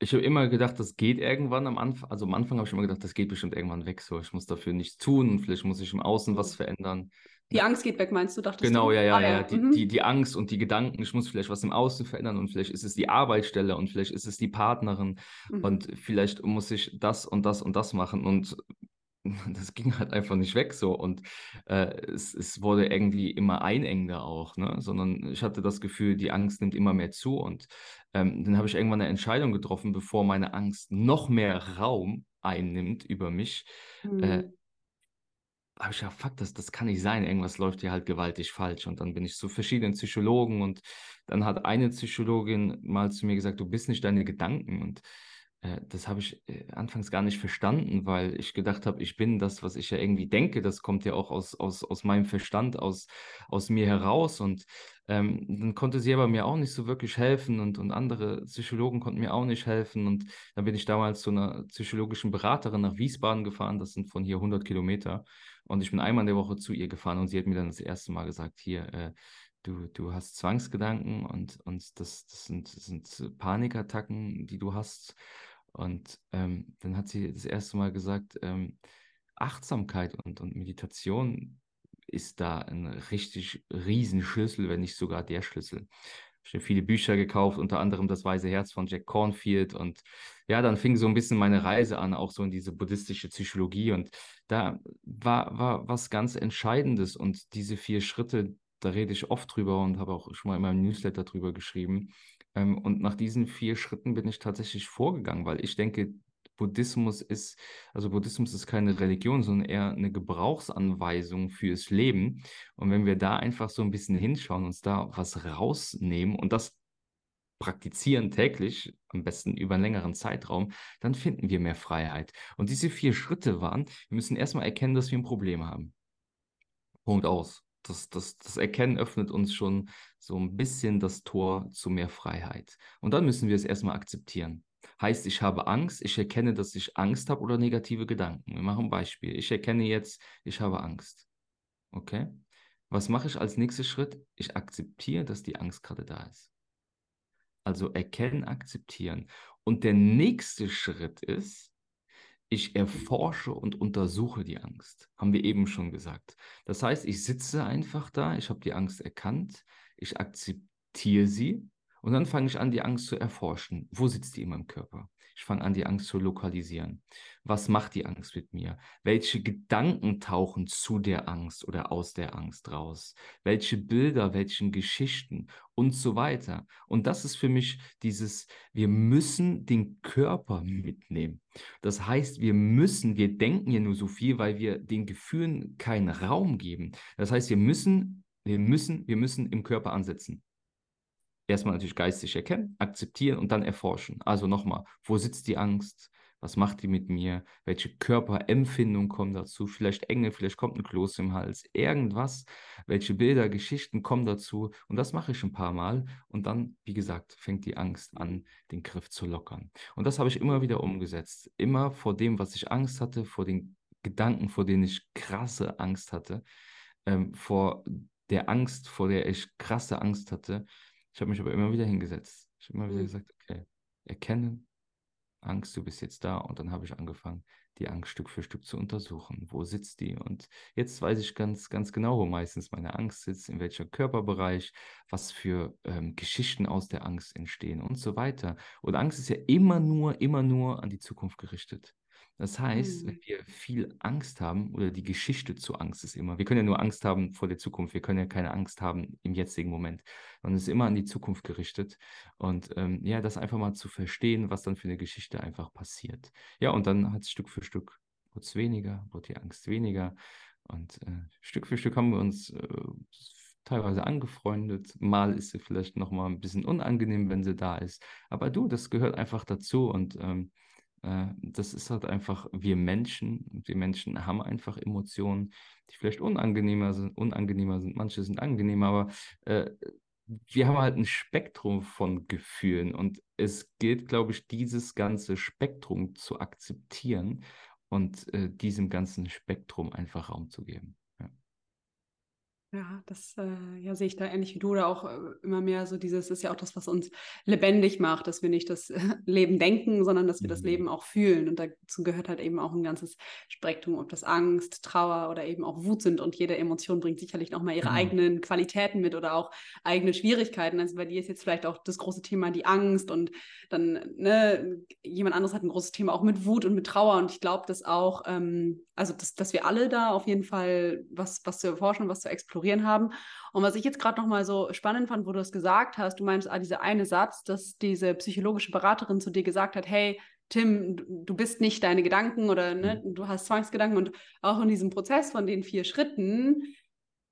Ich habe immer gedacht, das geht irgendwann am Anfang. Also am Anfang habe ich immer gedacht, das geht bestimmt irgendwann weg. So, ich muss dafür nichts tun. Vielleicht muss ich im Außen was verändern. Die Angst geht weg, meinst du? Dachtest genau, du? ja, ja, ah, ja. ja. Die, mhm. die, die Angst und die Gedanken, ich muss vielleicht was im Außen verändern und vielleicht ist es die Arbeitsstelle und vielleicht ist es die Partnerin mhm. und vielleicht muss ich das und das und das machen. Und das ging halt einfach nicht weg so und äh, es, es wurde irgendwie immer einengender auch, ne? sondern ich hatte das Gefühl, die Angst nimmt immer mehr zu und ähm, dann habe ich irgendwann eine Entscheidung getroffen, bevor meine Angst noch mehr Raum einnimmt über mich, äh, mhm. äh, habe ich gedacht, fuck, das, das kann nicht sein, irgendwas läuft hier halt gewaltig falsch und dann bin ich zu verschiedenen Psychologen und dann hat eine Psychologin mal zu mir gesagt, du bist nicht deine Gedanken und das habe ich äh, anfangs gar nicht verstanden, weil ich gedacht habe, ich bin das, was ich ja irgendwie denke. Das kommt ja auch aus, aus, aus meinem Verstand, aus, aus mir heraus. Und ähm, dann konnte sie aber mir auch nicht so wirklich helfen und, und andere Psychologen konnten mir auch nicht helfen. Und dann bin ich damals zu einer psychologischen Beraterin nach Wiesbaden gefahren. Das sind von hier 100 Kilometer. Und ich bin einmal in der Woche zu ihr gefahren und sie hat mir dann das erste Mal gesagt, hier, äh, du, du hast Zwangsgedanken und, und das, das, sind, das sind Panikattacken, die du hast. Und ähm, dann hat sie das erste Mal gesagt, ähm, Achtsamkeit und, und Meditation ist da ein richtig riesen Schlüssel, wenn nicht sogar der Schlüssel. Ich habe viele Bücher gekauft, unter anderem Das Weise Herz von Jack Cornfield. Und ja, dann fing so ein bisschen meine Reise an, auch so in diese buddhistische Psychologie. Und da war, war was ganz Entscheidendes. Und diese vier Schritte, da rede ich oft drüber und habe auch schon mal in meinem Newsletter drüber geschrieben. Ähm, und nach diesen vier Schritten bin ich tatsächlich vorgegangen, weil ich denke, Buddhismus ist, also Buddhismus ist keine Religion, sondern eher eine Gebrauchsanweisung fürs Leben. Und wenn wir da einfach so ein bisschen hinschauen, uns da was rausnehmen und das praktizieren täglich, am besten über einen längeren Zeitraum, dann finden wir mehr Freiheit. Und diese vier Schritte waren, wir müssen erstmal erkennen, dass wir ein Problem haben. Punkt aus. Das, das, das Erkennen öffnet uns schon so ein bisschen das Tor zu mehr Freiheit. Und dann müssen wir es erstmal akzeptieren. Heißt, ich habe Angst, ich erkenne, dass ich Angst habe oder negative Gedanken. Wir machen ein Beispiel. Ich erkenne jetzt, ich habe Angst. Okay? Was mache ich als nächsten Schritt? Ich akzeptiere, dass die Angst gerade da ist. Also erkennen, akzeptieren. Und der nächste Schritt ist, ich erforsche und untersuche die Angst. Haben wir eben schon gesagt. Das heißt, ich sitze einfach da, ich habe die Angst erkannt, ich akzeptiere sie und dann fange ich an, die Angst zu erforschen. Wo sitzt die in meinem Körper? Ich fange an, die Angst zu lokalisieren. Was macht die Angst mit mir? Welche Gedanken tauchen zu der Angst oder aus der Angst raus? Welche Bilder, welchen Geschichten und so weiter. Und das ist für mich dieses, wir müssen den Körper mitnehmen. Das heißt, wir müssen, wir denken ja nur so viel, weil wir den Gefühlen keinen Raum geben. Das heißt, wir müssen, wir müssen, wir müssen im Körper ansetzen erstmal natürlich geistig erkennen, akzeptieren und dann erforschen. Also nochmal, wo sitzt die Angst? Was macht die mit mir? Welche Körperempfindungen kommen dazu? Vielleicht Enge, vielleicht kommt ein Kloß im Hals, irgendwas. Welche Bilder, Geschichten kommen dazu? Und das mache ich ein paar Mal. Und dann, wie gesagt, fängt die Angst an, den Griff zu lockern. Und das habe ich immer wieder umgesetzt. Immer vor dem, was ich Angst hatte, vor den Gedanken, vor denen ich krasse Angst hatte, ähm, vor der Angst, vor der ich krasse Angst hatte, ich habe mich aber immer wieder hingesetzt. Ich habe immer wieder mhm. gesagt, okay, erkennen, Angst, du bist jetzt da. Und dann habe ich angefangen, die Angst Stück für Stück zu untersuchen. Wo sitzt die? Und jetzt weiß ich ganz, ganz genau, wo meistens meine Angst sitzt, in welcher Körperbereich, was für ähm, Geschichten aus der Angst entstehen und so weiter. Und Angst ist ja immer nur, immer nur an die Zukunft gerichtet. Das heißt, wenn mhm. wir viel Angst haben, oder die Geschichte zur Angst ist immer, wir können ja nur Angst haben vor der Zukunft, wir können ja keine Angst haben im jetzigen Moment, sondern es ist immer an die Zukunft gerichtet. Und ähm, ja, das einfach mal zu verstehen, was dann für eine Geschichte einfach passiert. Ja, und dann hat es Stück für Stück, wurde es weniger, wurde die Angst weniger. Und äh, Stück für Stück haben wir uns äh, teilweise angefreundet. Mal ist sie vielleicht nochmal ein bisschen unangenehm, wenn sie da ist. Aber du, das gehört einfach dazu und ähm, äh, das ist halt einfach, wir Menschen, wir Menschen haben einfach Emotionen, die vielleicht unangenehmer sind, unangenehmer sind, manche sind angenehmer, aber äh, wir haben halt ein Spektrum von Gefühlen und es gilt, glaube ich, dieses ganze Spektrum zu akzeptieren und äh, diesem ganzen Spektrum einfach Raum zu geben. Ja, das äh, ja, sehe ich da ähnlich wie du oder auch äh, immer mehr so dieses ist ja auch das, was uns lebendig macht, dass wir nicht das Leben denken, sondern dass wir mhm. das Leben auch fühlen. Und dazu gehört halt eben auch ein ganzes Spektrum, ob das Angst, Trauer oder eben auch Wut sind. Und jede Emotion bringt sicherlich nochmal ihre mhm. eigenen Qualitäten mit oder auch eigene Schwierigkeiten. Also bei dir ist jetzt vielleicht auch das große Thema die Angst und dann, ne, jemand anderes hat ein großes Thema auch mit Wut und mit Trauer. Und ich glaube, dass auch, ähm, also dass, dass wir alle da auf jeden Fall was, was zu erforschen, was zu explorieren haben. Und was ich jetzt gerade nochmal so spannend fand, wo du es gesagt hast, du meinst, ah, dieser eine Satz, dass diese psychologische Beraterin zu dir gesagt hat, hey, Tim, du bist nicht deine Gedanken oder ne, mhm. du hast Zwangsgedanken und auch in diesem Prozess von den vier Schritten,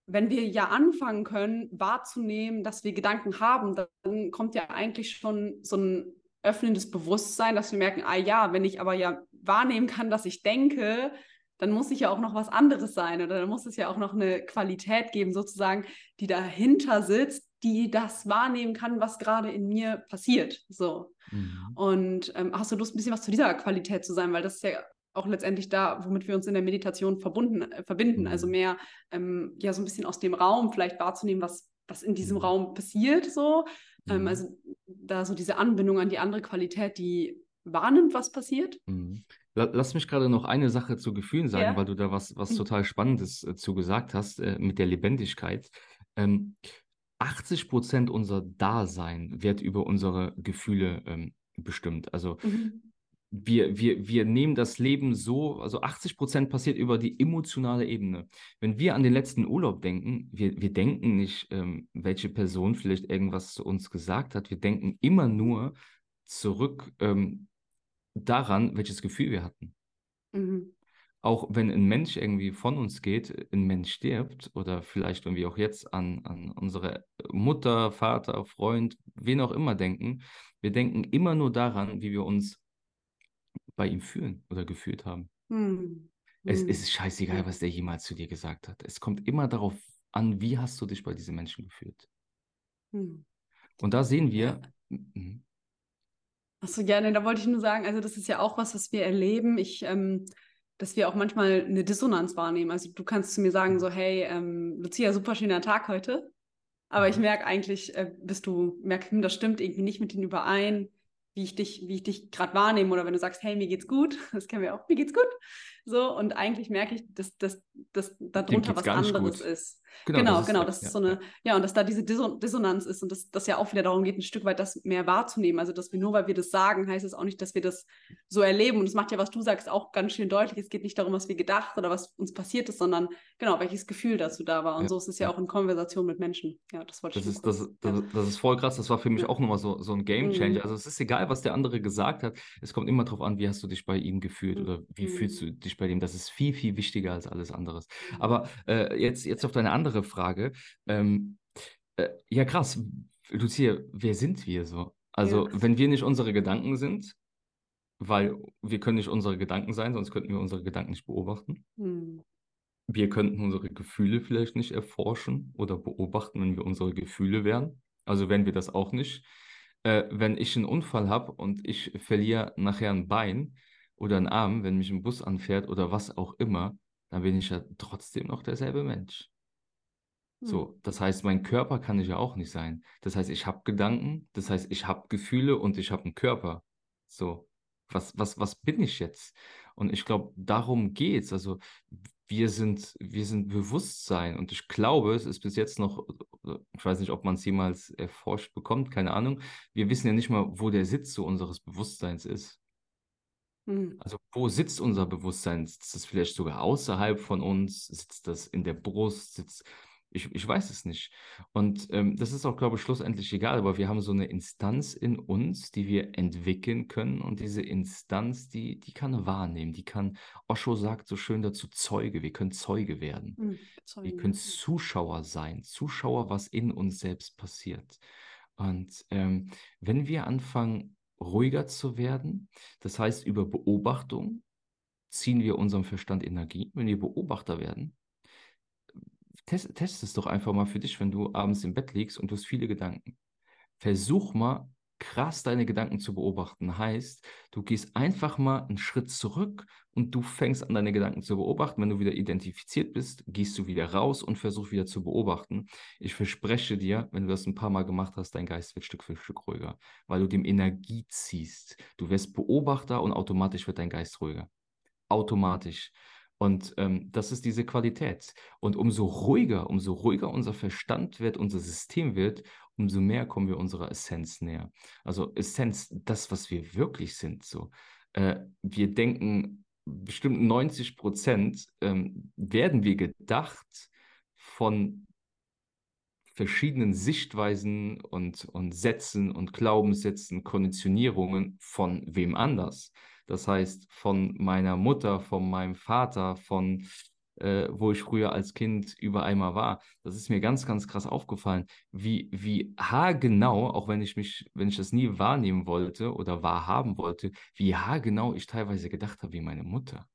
wenn wir ja anfangen können, wahrzunehmen, dass wir Gedanken haben, dann kommt ja eigentlich schon so ein öffnendes Bewusstsein, dass wir merken, ah ja, wenn ich aber ja wahrnehmen kann, dass ich denke, dann muss ich ja auch noch was anderes sein oder dann muss es ja auch noch eine Qualität geben, sozusagen, die dahinter sitzt, die das wahrnehmen kann, was gerade in mir passiert. So. Mhm. Und ähm, hast du Lust, ein bisschen was zu dieser Qualität zu sein, weil das ist ja auch letztendlich da, womit wir uns in der Meditation verbunden, äh, verbinden. Also mhm. Also mehr ja so ein bisschen aus dem Raum vielleicht wahrzunehmen, was, was in diesem mhm. Raum passiert. So. Ähm, mhm. also da so diese Anbindung an die andere Qualität, die wahrnimmt, was passiert. Lass mich gerade noch eine Sache zu Gefühlen sagen, ja. weil du da was, was mhm. total Spannendes äh, zu gesagt hast äh, mit der Lebendigkeit. Ähm, 80 Prozent unser Dasein wird über unsere Gefühle ähm, bestimmt. Also mhm. wir, wir, wir nehmen das Leben so, also 80 Prozent passiert über die emotionale Ebene. Wenn wir an den letzten Urlaub denken, wir, wir denken nicht, ähm, welche Person vielleicht irgendwas zu uns gesagt hat. Wir denken immer nur zurück, ähm, daran, welches Gefühl wir hatten. Mhm. Auch wenn ein Mensch irgendwie von uns geht, ein Mensch stirbt oder vielleicht, wenn wir auch jetzt an, an unsere Mutter, Vater, Freund, wen auch immer denken, wir denken immer nur daran, wie wir uns bei ihm fühlen oder gefühlt haben. Mhm. Es, es ist scheißegal, was der jemals zu dir gesagt hat. Es kommt immer darauf an, wie hast du dich bei diesen Menschen gefühlt. Mhm. Und da sehen wir, ja. Achso, nee, da wollte ich nur sagen, also das ist ja auch was, was wir erleben. Ich, ähm, dass wir auch manchmal eine Dissonanz wahrnehmen. Also du kannst zu mir sagen, mhm. so, hey, ähm, Lucia, super schöner Tag heute. Aber ich mhm. merke eigentlich, äh, bist du, merke, hm, das stimmt irgendwie nicht mit denen überein, wie ich dich, wie ich dich gerade wahrnehme. Oder wenn du sagst, hey, mir geht's gut, das kennen wir auch, mir geht's gut. So, und eigentlich merke ich, dass, dass, dass darunter was anderes gut. ist. Genau, genau, das, genau, das ist ja, so eine, ja. ja. und dass da diese Dissonanz ist und dass das ja auch wieder darum geht, ein Stück weit das mehr wahrzunehmen. Also, dass wir nur, weil wir das sagen, heißt es auch nicht, dass wir das so erleben. Und es macht ja, was du sagst, auch ganz schön deutlich. Es geht nicht darum, was wir gedacht oder was uns passiert ist, sondern genau, welches Gefühl dazu da war. Und ja, so ist es ja, auch in Konversation mit Menschen. Ja, das wollte das ich ist, das, das, das, ist voll krass. Das war für mich auch nochmal so, so ein Game Changer. Mhm. Also, es ist egal, was der andere gesagt hat. Es kommt immer darauf an, wie hast du dich bei ihm gefühlt mhm. oder wie mhm. fühlst du dich bei dem. Das ist viel, viel wichtiger als alles anderes. Mhm. Aber äh, jetzt, jetzt auf deine andere Frage. Ähm, äh, ja, krass. Lucia, wer sind wir so? Also, ja. wenn wir nicht unsere Gedanken sind, weil wir können nicht unsere Gedanken sein, sonst könnten wir unsere Gedanken nicht beobachten. Mhm. Wir könnten unsere Gefühle vielleicht nicht erforschen oder beobachten, wenn wir unsere Gefühle wären. Also wären wir das auch nicht. Äh, wenn ich einen Unfall habe und ich verliere nachher ein Bein, oder einen Arm, wenn mich ein Bus anfährt oder was auch immer, dann bin ich ja trotzdem noch derselbe Mensch. So, hm. das heißt, mein Körper kann ich ja auch nicht sein. Das heißt, ich habe Gedanken, das heißt, ich habe Gefühle und ich habe einen Körper. So, was, was, was bin ich jetzt? Und ich glaube, darum geht's. Also, wir sind, wir sind Bewusstsein und ich glaube, es ist bis jetzt noch, ich weiß nicht, ob man es jemals erforscht bekommt, keine Ahnung. Wir wissen ja nicht mal, wo der Sitz so unseres Bewusstseins ist. Mhm. Also wo sitzt unser Bewusstsein? Sitzt es vielleicht sogar außerhalb von uns? Sitzt das in der Brust? Sitzt... Ich, ich weiß es nicht. Und ähm, das ist auch, glaube ich, schlussendlich egal, aber wir haben so eine Instanz in uns, die wir entwickeln können. Und diese Instanz, die, die kann wahrnehmen, die kann, Osho sagt so schön dazu, Zeuge. Wir können Zeuge werden. Mhm, Zeuge. Wir können Zuschauer sein, Zuschauer, was in uns selbst passiert. Und ähm, wenn wir anfangen, ruhiger zu werden. Das heißt, über Beobachtung ziehen wir unserem Verstand Energie. Wenn wir Beobachter werden, test, test es doch einfach mal für dich, wenn du abends im Bett liegst und du hast viele Gedanken. Versuch mal krass deine Gedanken zu beobachten. Heißt, du gehst einfach mal einen Schritt zurück und du fängst an, deine Gedanken zu beobachten. Wenn du wieder identifiziert bist, gehst du wieder raus und versuchst wieder zu beobachten. Ich verspreche dir, wenn du das ein paar Mal gemacht hast, dein Geist wird Stück für Stück ruhiger, weil du dem Energie ziehst. Du wirst Beobachter und automatisch wird dein Geist ruhiger. Automatisch. Und ähm, das ist diese Qualität. Und umso ruhiger, umso ruhiger unser Verstand wird, unser System wird, umso mehr kommen wir unserer Essenz näher. Also Essenz, das, was wir wirklich sind. So, äh, wir denken bestimmt 90 Prozent ähm, werden wir gedacht von verschiedenen Sichtweisen und, und Sätzen und Glaubenssätzen, Konditionierungen von wem anders. Das heißt, von meiner Mutter, von meinem Vater, von äh, wo ich früher als Kind über einmal war. Das ist mir ganz, ganz krass aufgefallen, wie, wie haargenau, auch wenn ich mich, wenn ich das nie wahrnehmen wollte oder wahrhaben wollte, wie haargenau ich teilweise gedacht habe wie meine Mutter.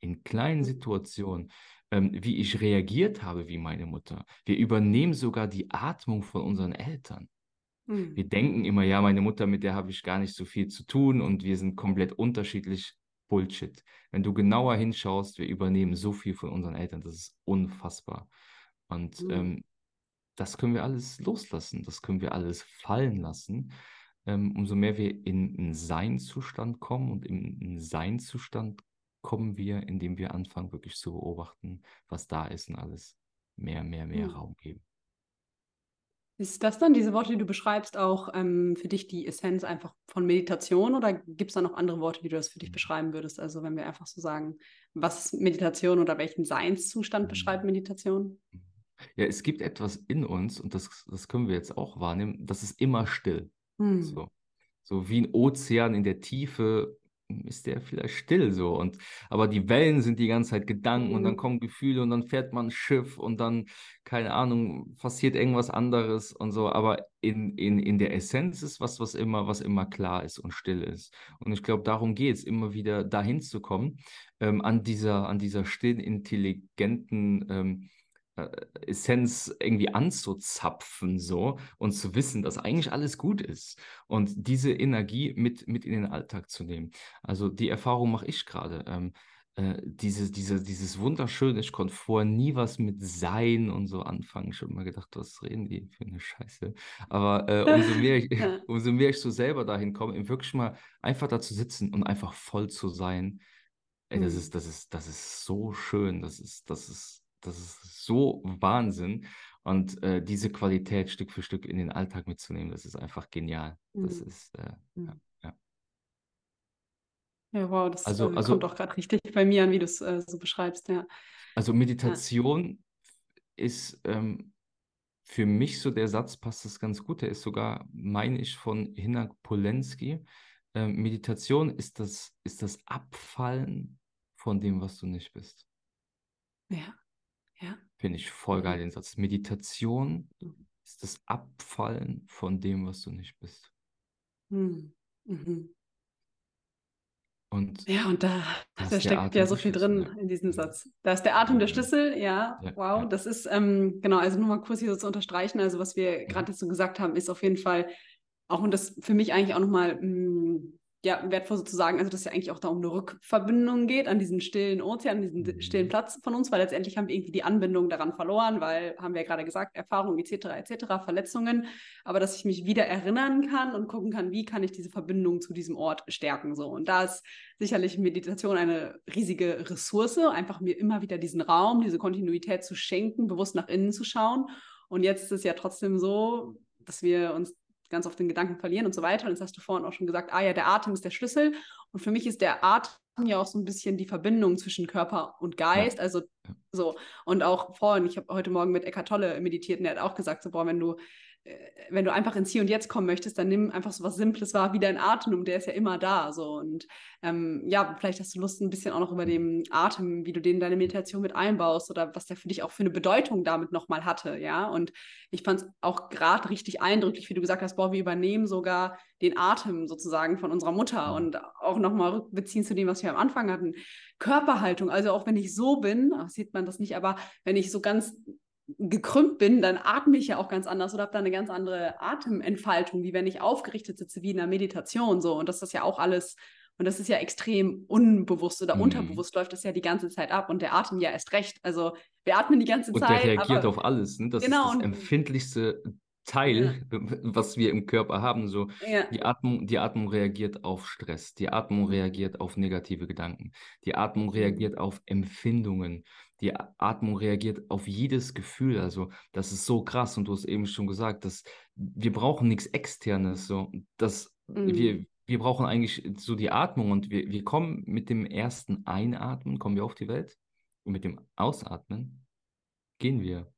In kleinen Situationen, ähm, wie ich reagiert habe wie meine Mutter. Wir übernehmen sogar die Atmung von unseren Eltern. Hm. Wir denken immer, ja, meine Mutter, mit der habe ich gar nicht so viel zu tun und wir sind komplett unterschiedlich. Bullshit. Wenn du genauer hinschaust, wir übernehmen so viel von unseren Eltern, das ist unfassbar. Und mhm. ähm, das können wir alles loslassen, das können wir alles fallen lassen. Ähm, umso mehr wir in einen Seinzustand kommen und in einen Seinzustand kommen wir, indem wir anfangen, wirklich zu beobachten, was da ist und alles mehr, mehr, mehr mhm. Raum geben. Ist das dann, diese Worte, die du beschreibst, auch ähm, für dich die Essenz einfach von Meditation oder gibt es da noch andere Worte, wie du das für dich beschreiben würdest? Also wenn wir einfach so sagen, was Meditation oder welchen Seinszustand mhm. beschreibt Meditation? Ja, es gibt etwas in uns und das, das können wir jetzt auch wahrnehmen, das ist immer still. Hm. So. So wie ein Ozean in der Tiefe ist der vielleicht still so. Und aber die Wellen sind die ganze Zeit Gedanken und dann Mhm. kommen Gefühle und dann fährt man ein Schiff und dann, keine Ahnung, passiert irgendwas anderes und so. Aber in, in, in der Essenz ist was, was immer, was immer klar ist und still ist. Und ich glaube, darum geht es, immer wieder dahin zu kommen, ähm, an dieser, an dieser stillen, intelligenten ähm, äh, Essenz irgendwie anzuzapfen so und zu wissen, dass eigentlich alles gut ist und diese Energie mit, mit in den Alltag zu nehmen. Also die Erfahrung mache ich gerade. Ähm, äh, dieses, diese, dieses wunderschöne, ich konnte vorher nie was mit Sein und so anfangen. Ich habe immer gedacht, was reden die für eine Scheiße. Aber äh, umso mehr ich, umso mehr ich so selber dahin komme, eben wirklich mal einfach da zu sitzen und einfach voll zu sein, ey, das Mhm. ist, das ist, das ist so schön, das ist, das ist, das ist so Wahnsinn. Und äh, diese Qualität Stück für Stück in den Alltag mitzunehmen, das ist einfach genial. Das Mhm. ist, äh, Mhm. ja, ja. Ja, wow, das Also, äh, kommt also, auch gerade richtig bei mir an, wie du es äh, so beschreibst, ja. also Ja. Meditation ist ähm, für mich so der Satz, passt das ganz gut. Der ist sogar, meine ich, von Hinak Polenski. Ähm, Meditation ist das, ist das Abfallen von dem, was du nicht bist. Ja, ja. Finde ich voll geil, den Satz. Meditation Mhm. ist das Abfallen von dem, was du nicht bist. Mhm. Mhm. Und Ja, und da, da steckt Atem ja so viel drin Ja. in diesem. Satz. Da ist der Atem der. Schlüssel, ja, Ja, wow, ja. das ist, ähm, genau, also nur mal kurz hier so zu unterstreichen, also was wir gerade so gesagt haben, ist auf jeden Fall auch, und das für mich eigentlich auch nochmal, mh, ja, wertvoll sozusagen, also dass es ja eigentlich auch da um eine Rückverbindung geht an diesen stillen Ozean, diesen di- stillen Mhm. Platz von uns, weil letztendlich haben wir irgendwie die Anbindung daran verloren, weil, haben wir ja gerade gesagt, Erfahrung etc. etc., Verletzungen, aber dass ich mich wieder erinnern kann und gucken kann, wie kann ich diese Verbindung zu diesem Ort stärken, so. Und da ist sicherlich Meditation eine riesige Ressource, einfach mir immer wieder diesen Raum, diese Kontinuität zu schenken, bewusst nach innen zu schauen. Und jetzt ist es ja trotzdem so, dass wir uns ganz oft den Gedanken verlieren und so weiter. Und jetzt hast du vorhin auch schon gesagt, ah ja, der Atem ist der Schlüssel. Und für mich ist der Atem ja auch so ein bisschen die Verbindung zwischen Körper und Geist. Ja. Also so. Und auch vorhin, ich habe heute Morgen mit Eckart Tolle meditiert und er hat auch gesagt, so, boah, wenn du wenn du einfach ins Hier und Jetzt kommen möchtest, dann nimm einfach so was Simples wahr wie dein Atem, und der ist ja immer da. So. Und ähm, ja, vielleicht hast du Lust, ein bisschen auch noch über den Atem, wie du den in deine Meditation mit einbaust oder was der für dich auch für eine Bedeutung damit nochmal hatte, ja. Und ich fand es auch gerade richtig eindrücklich, wie du gesagt hast, boah, wir übernehmen sogar den Atem sozusagen von unserer Mutter Mhm. und auch nochmal rückbeziehen zu dem, was wir am Anfang hatten. Körperhaltung, also auch wenn ich so bin, ach, sieht man das nicht, aber wenn ich so ganz gekrümmt bin, dann atme ich ja auch ganz anders oder habe da eine ganz andere Atementfaltung, wie wenn ich aufgerichtet sitze, wie in einer Meditation so. Und das ist ja auch alles, und das ist ja extrem unbewusst oder Mhm. unterbewusst läuft das ja die ganze Zeit ab und der Atem ja erst recht. Also wir atmen die ganze Und der Zeit. reagiert aber, auf alles. Ne? Das Genau, ist das und- empfindlichste Teil, was wir im Körper haben. So, ja, die Atmung, die Atmung reagiert auf Stress, die Atmung Mhm. reagiert auf negative Gedanken, die Atmung reagiert auf Empfindungen, die Atmung reagiert auf jedes Gefühl. Also, das ist so krass. Und du hast eben schon gesagt, dass wir brauchen nichts Externes. So, das, Mhm. wir, wir brauchen eigentlich so die Atmung und wir, wir kommen mit dem ersten Einatmen, kommen wir auf die Welt und mit dem Ausatmen gehen wir.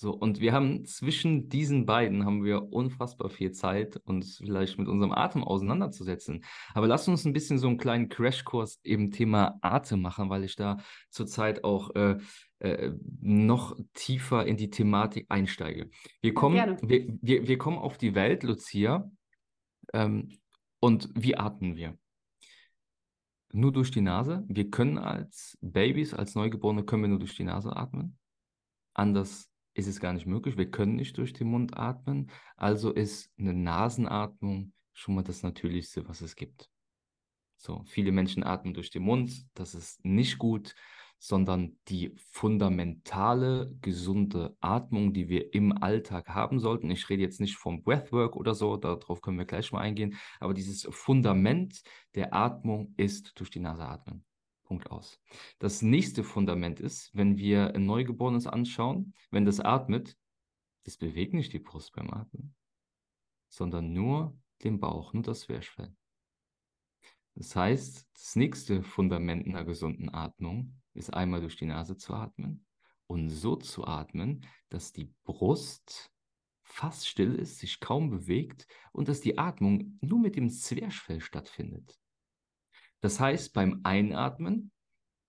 So, und wir haben zwischen diesen beiden haben wir unfassbar viel Zeit, uns vielleicht mit unserem Atem auseinanderzusetzen. Aber lass uns ein bisschen so einen kleinen Crashkurs eben Thema Atem machen, weil ich da zurzeit auch äh, äh, noch tiefer in die Thematik einsteige. Wir kommen, gerne. wir, wir, wir kommen auf die Welt, Lucia, ähm, und wie atmen wir? Nur durch die Nase. Wir können als Babys, als Neugeborene, können wir nur durch die Nase atmen. Anders ist es gar nicht möglich. Wir können nicht durch den Mund atmen. Also ist eine Nasenatmung schon mal das Natürlichste, was es gibt. So, viele Menschen atmen durch den Mund. Das ist nicht gut, sondern die fundamentale, gesunde Atmung, die wir im Alltag haben sollten. Ich rede jetzt nicht vom Breathwork oder so, darauf können wir gleich mal eingehen. Aber dieses Fundament der Atmung ist durch die Nase atmen. Punkt aus. Das nächste Fundament ist, wenn wir ein Neugeborenes anschauen, wenn das atmet, das bewegt nicht die Brust beim Atmen, sondern nur den Bauch, nur das Zwerchfell. Das heißt, das nächste Fundament einer gesunden Atmung ist einmal durch die Nase zu atmen und so zu atmen, dass die Brust fast still ist, sich kaum bewegt und dass die Atmung nur mit dem Zwerchfell stattfindet. Das heißt, beim Einatmen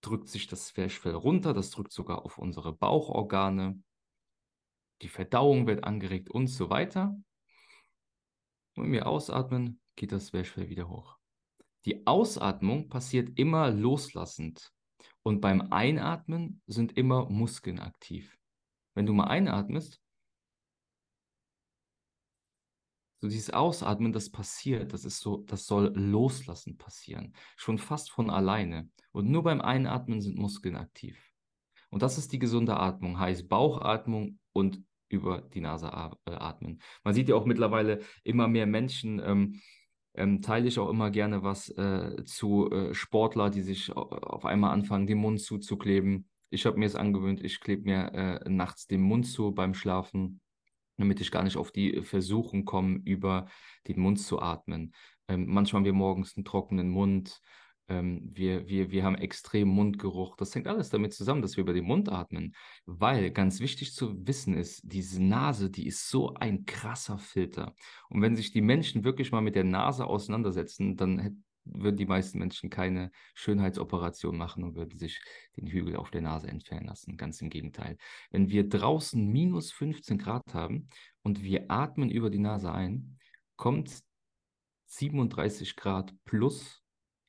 drückt sich das Zwerchfell runter, das drückt sogar auf unsere Bauchorgane, die Verdauung wird angeregt und so weiter. Und wenn wir ausatmen, geht das Zwerchfell wieder hoch. Die Ausatmung passiert immer loslassend und beim Einatmen sind immer Muskeln aktiv. Wenn du mal einatmest, so dieses Ausatmen, das passiert, das ist so, das soll loslassen passieren, schon fast von alleine. Und nur beim Einatmen sind Muskeln aktiv. Und das ist die gesunde Atmung, heißt Bauchatmung und über die Nase äh, atmen. Man sieht ja auch mittlerweile immer mehr Menschen, ähm, ähm, teile ich auch immer gerne was äh, zu äh, Sportler, die sich auf einmal anfangen, den Mund zuzukleben. Ich habe mir es angewöhnt, ich klebe mir äh, nachts den Mund zu beim Schlafen, damit ich gar nicht auf die Versuchung komme, über den Mund zu atmen. Ähm, manchmal haben wir morgens einen trockenen Mund ähm, wir, wir, wir haben extrem Mundgeruch. Das hängt alles damit zusammen, dass wir über den Mund atmen. Weil ganz wichtig zu wissen ist, diese Nase, die ist so ein krasser Filter. Und wenn sich die Menschen wirklich mal mit der Nase auseinandersetzen, dann würden die meisten Menschen keine Schönheitsoperation machen und würden sich den Hügel auf der Nase entfernen lassen. Ganz im Gegenteil. Wenn wir draußen minus 15 Grad haben und wir atmen über die Nase ein, kommt 37 Grad plus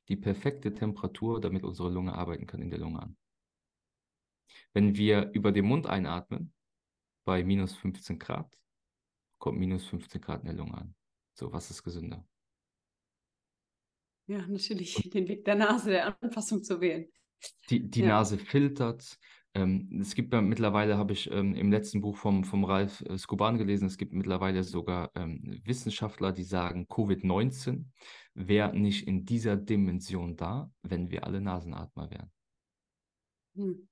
die perfekte Temperatur, damit unsere Lunge arbeiten kann, in der Lunge an. Wenn wir über den Mund einatmen, bei minus 15 Grad, kommt minus 15 Grad in der Lunge an. So, was ist gesünder? Ja, natürlich den Weg der Nase, der Anpassung zu wählen. Die, die ja. Nase filtert, ähm, es gibt ja mittlerweile, habe ich ähm, im letzten Buch vom, vom Ralf äh, Skuban gelesen, es gibt mittlerweile sogar ähm, Wissenschaftler, die sagen, Covid-19 wäre nicht in dieser Dimension da, wenn wir alle Nasenatmer wären. Hm.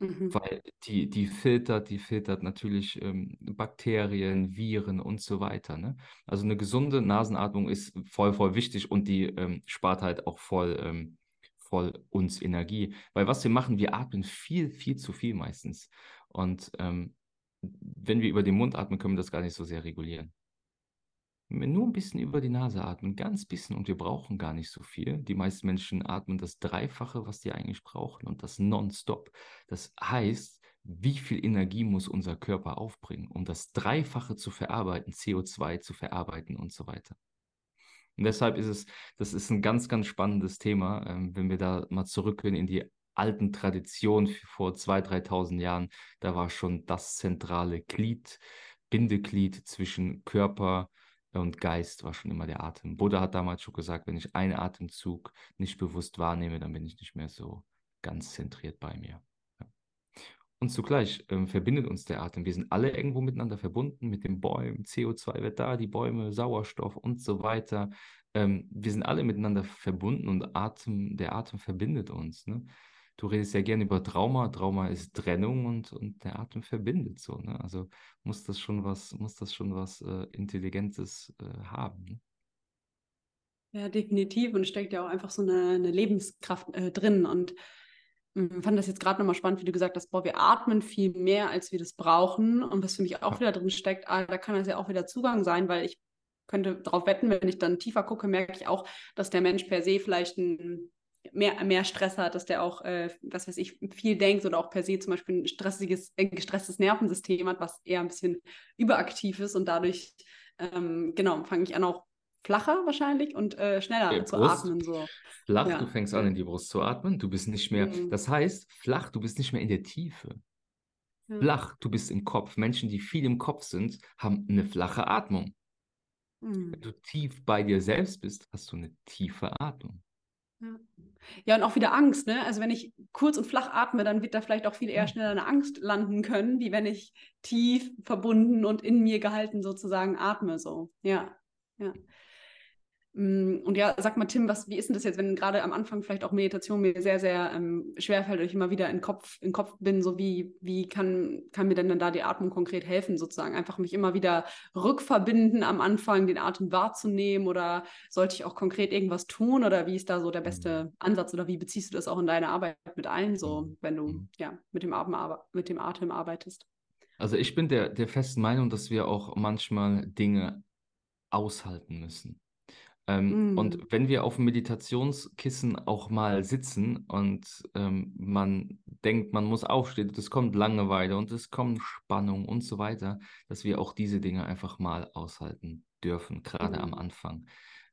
Mhm. Weil die, die filtert, die filtert natürlich ähm, Bakterien, Viren und so weiter. Ne? Also eine gesunde Nasenatmung ist voll, voll wichtig und die ähm, spart halt auch voll ähm, voll uns Energie. Weil was wir machen, wir atmen viel, viel zu viel meistens. Und ähm, wenn wir über den Mund atmen, können wir das gar nicht so sehr regulieren. Nur ein bisschen über die Nase atmen, ganz bisschen und wir brauchen gar nicht so viel. Die meisten Menschen atmen das Dreifache, was die eigentlich brauchen und das nonstop. Das heißt, wie viel Energie muss unser Körper aufbringen, um das Dreifache zu verarbeiten, CO2 zu verarbeiten und so weiter. Und deshalb ist es, das ist ein ganz, ganz spannendes Thema, ähm, wenn wir da mal zurückgehen in die alten Traditionen vor 2.000, 3.000 Jahren. Da war schon das zentrale Glied, Bindeglied zwischen Körper und Geist war schon immer der Atem. Buddha hat damals schon gesagt, wenn ich einen Atemzug nicht bewusst wahrnehme, dann bin ich nicht mehr so ganz zentriert bei mir. Und zugleich ähm, verbindet uns der Atem. Wir sind alle irgendwo miteinander verbunden mit den Bäumen. CO2 wird da, die Bäume, Sauerstoff und so weiter. Ähm, wir sind alle miteinander verbunden und Atem, der Atem verbindet uns. Ne? Du redest ja gerne über Trauma. Trauma ist Trennung und, und der Atem verbindet so. Ne? Also muss das schon was, muss das schon was äh, Intelligentes äh, haben. Ne? Ja, definitiv. Und steckt ja auch einfach so eine, eine Lebenskraft äh, drin. Und ich fand das jetzt gerade nochmal spannend, wie du gesagt hast, boah, wir atmen viel mehr, als wir das brauchen. Und was für mich auch wieder drin steckt, ah, da kann das ja auch wieder Zugang sein, weil ich könnte darauf wetten, wenn ich dann tiefer gucke, merke ich auch, dass der Mensch per se vielleicht ein, mehr, mehr Stress hat, dass der auch, äh, was weiß ich, viel denkt oder auch per se zum Beispiel ein stressiges, ein gestresstes Nervensystem hat, was eher ein bisschen überaktiv ist und dadurch, ähm, genau, fange ich an auch flacher wahrscheinlich und äh, schneller zu Brust, atmen. So. Flach, ja. du fängst an in die Brust zu atmen, du bist nicht mehr, mhm. das heißt, flach, du bist nicht mehr in der Tiefe. Ja. Flach, du bist im Kopf. Menschen, die viel im Kopf sind, haben eine flache Atmung. Mhm. Wenn du tief bei dir selbst bist, hast du eine tiefe Atmung. Ja. ja, und auch wieder Angst, ne? Also wenn ich kurz und flach atme, dann wird da vielleicht auch viel eher schneller eine Angst landen können, wie wenn ich tief verbunden und in mir gehalten sozusagen atme. So, ja, ja. Mm, und ja, sag mal, Tim, was, wie ist denn das jetzt, wenn gerade am Anfang vielleicht auch Meditation mir sehr, sehr ähm, schwerfällt und ich immer wieder in Kopf, in Kopf bin, so wie, wie kann, kann mir denn dann da die Atmung konkret helfen, sozusagen? Einfach mich immer wieder rückverbinden am Anfang, den Atem wahrzunehmen oder sollte ich auch konkret irgendwas tun oder wie ist da so der beste mhm. Ansatz oder wie beziehst du das auch in deine Arbeit mit allen so, mhm. wenn du mhm. ja mit dem Atem, mit dem Atem arbeitest? Also ich bin der, der festen Meinung, dass wir auch manchmal Dinge aushalten müssen. Ähm, und Mm, wenn wir auf dem Meditationskissen auch mal sitzen und ähm, man denkt, man muss aufstehen, und es kommt Langeweile und es kommt Spannung und so weiter, dass wir auch diese Dinge einfach mal aushalten dürfen, gerade am mm, Anfang.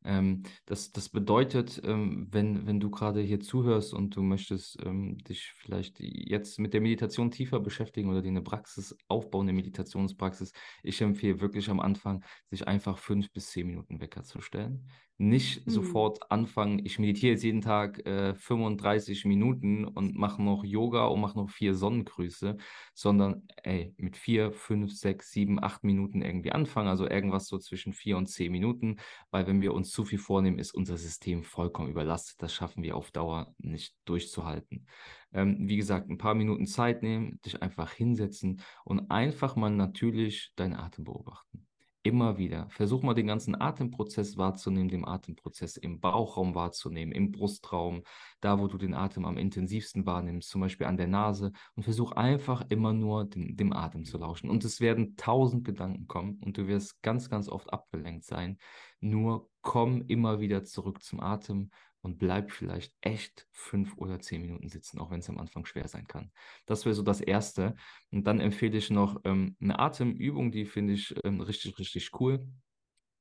Ähm, das, das bedeutet, ähm, wenn, wenn du gerade hier zuhörst und du möchtest ähm, dich vielleicht jetzt mit der Meditation tiefer beschäftigen oder dir eine Praxis aufbauen, eine Meditationspraxis, ich empfehle wirklich am Anfang, sich einfach fünf bis zehn Minuten Wecker zu stellen nicht mm, sofort anfangen, ich meditiere jetzt jeden Tag äh, 35 Minuten und mache noch Yoga und mache noch vier Sonnengrüße, sondern ey, mit vier, fünf, sechs, sieben, acht Minuten irgendwie anfangen, also irgendwas so zwischen vier und zehn Minuten, weil wenn wir uns zu viel vornehmen, ist unser System vollkommen überlastet. Das schaffen wir auf Dauer nicht durchzuhalten. Ähm, wie gesagt, ein paar Minuten Zeit nehmen, dich einfach hinsetzen und einfach mal natürlich deinen Atem beobachten. Immer wieder. Versuch mal den ganzen Atemprozess wahrzunehmen, den Atemprozess im Bauchraum wahrzunehmen, im Brustraum, da wo du den Atem am intensivsten wahrnimmst, zum Beispiel an der Nase. Und versuch einfach immer nur den, dem Atem zu lauschen. Und es werden tausend Gedanken kommen und du wirst ganz, ganz oft abgelenkt sein. Nur komm immer wieder zurück zum Atem und bleib vielleicht echt fünf oder zehn Minuten sitzen, auch wenn es am Anfang schwer sein kann. Das wäre so das Erste. Und dann empfehle ich noch ähm, eine Atemübung, die finde ich ähm, richtig, richtig cool.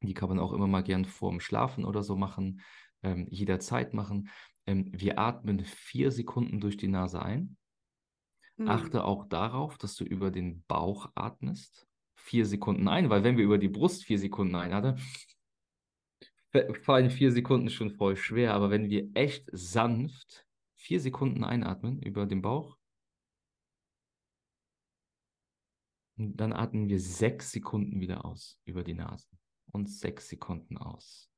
Die kann man auch immer mal gern vorm Schlafen oder so machen, ähm, jederzeit machen. Ähm, wir atmen vier Sekunden durch die Nase ein. mm. Achte auch darauf, dass du über den Bauch atmest. Vier Sekunden ein, weil wenn wir über die Brust vier Sekunden einatmen, fallen vier Sekunden schon voll schwer. Aber wenn wir echt sanft vier Sekunden einatmen über den Bauch, dann atmen wir sechs Sekunden wieder aus über die Nase und sechs Sekunden aus.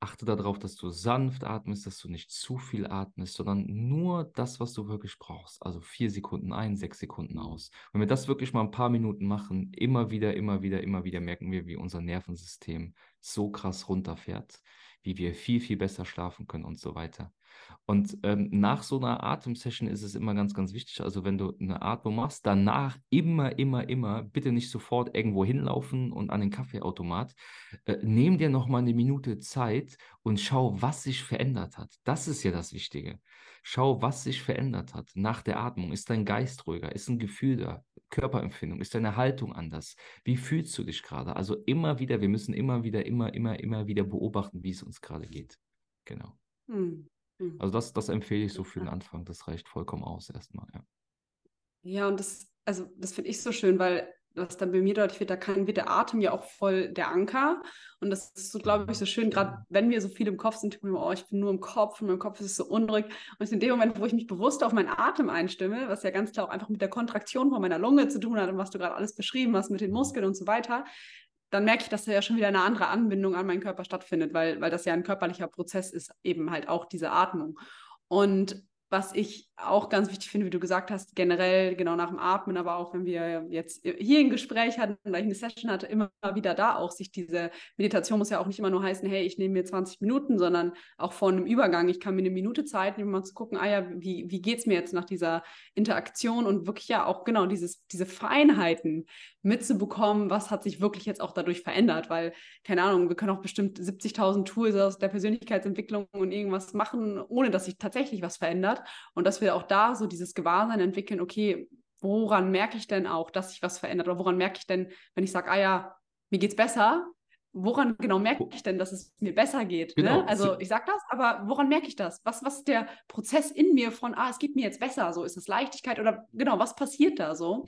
Achte darauf, dass du sanft atmest, dass du nicht zu viel atmest, sondern nur das, was du wirklich brauchst. Also vier Sekunden ein, sechs Sekunden aus. Wenn wir das wirklich mal ein paar Minuten machen, immer wieder, immer wieder, immer wieder merken wir, wie unser Nervensystem so krass runterfährt, wie wir viel, viel besser schlafen können und so weiter. Und ähm, nach so einer Atemsession ist es immer ganz, ganz wichtig, also wenn du eine Atmung machst, danach immer, immer, immer, bitte nicht sofort irgendwo hinlaufen und an den Kaffeeautomat. Äh, nimm dir noch mal eine Minute Zeit und schau, was sich verändert hat. Das ist ja das Wichtige. Schau, was sich verändert hat nach der Atmung. Ist dein Geist ruhiger? Ist ein Gefühl da? Körperempfindung? Ist deine Haltung anders? Wie fühlst du dich gerade? Also immer wieder, wir müssen immer wieder, immer, immer, immer wieder beobachten, wie es uns gerade geht. Genau. Mm. Also das, das empfehle ich so für den Anfang. Das reicht vollkommen aus erstmal, ja. Ja, und das, also das finde ich so schön, weil was dann bei mir deutlich wird, da kann, wird der Atem ja auch voll der Anker. Und das ist so, glaube ich, so schön, gerade wenn wir so viel im Kopf sind, oh, ich bin nur im Kopf und mein Kopf ist so unruhig. Und in dem Moment, wo ich mich bewusst auf meinen Atem einstimme, was ja ganz klar auch einfach mit der Kontraktion von meiner Lunge zu tun hat und was du gerade alles beschrieben hast mit den Muskeln und so weiter, dann merke ich, dass da ja schon wieder eine andere Anbindung an meinen Körper stattfindet, weil, weil das ja ein körperlicher Prozess ist, eben halt auch diese Atmung. Und was ich auch ganz wichtig finde, wie du gesagt hast, generell genau nach dem Atmen, aber auch wenn wir jetzt hier ein Gespräch hatten, weil ich eine Session hatte, immer wieder da auch sich diese Meditation muss ja auch nicht immer nur heißen, hey, ich nehme mir 20 Minuten, sondern auch vor einem Übergang, ich kann mir eine Minute Zeit nehmen, mal zu gucken, ah ja, wie, wie geht es mir jetzt nach dieser Interaktion? Und wirklich ja auch genau dieses, diese Feinheiten mitzubekommen, was hat sich wirklich jetzt auch dadurch verändert, weil, keine Ahnung, wir können auch bestimmt 70.000 Tools aus der Persönlichkeitsentwicklung und irgendwas machen, ohne dass sich tatsächlich was verändert und dass wir auch da so dieses Gewahrsein entwickeln, okay, woran merke ich denn auch, dass sich was verändert? Oder woran merke ich denn, wenn ich sage, ah ja, mir geht's besser, woran genau merke ich denn, dass es mir besser geht? Ne? Genau. Also ich sage das, aber woran merke ich das? Was, was ist der Prozess in mir von, ah, es geht mir jetzt besser? So ist es Leichtigkeit oder genau, was passiert da so?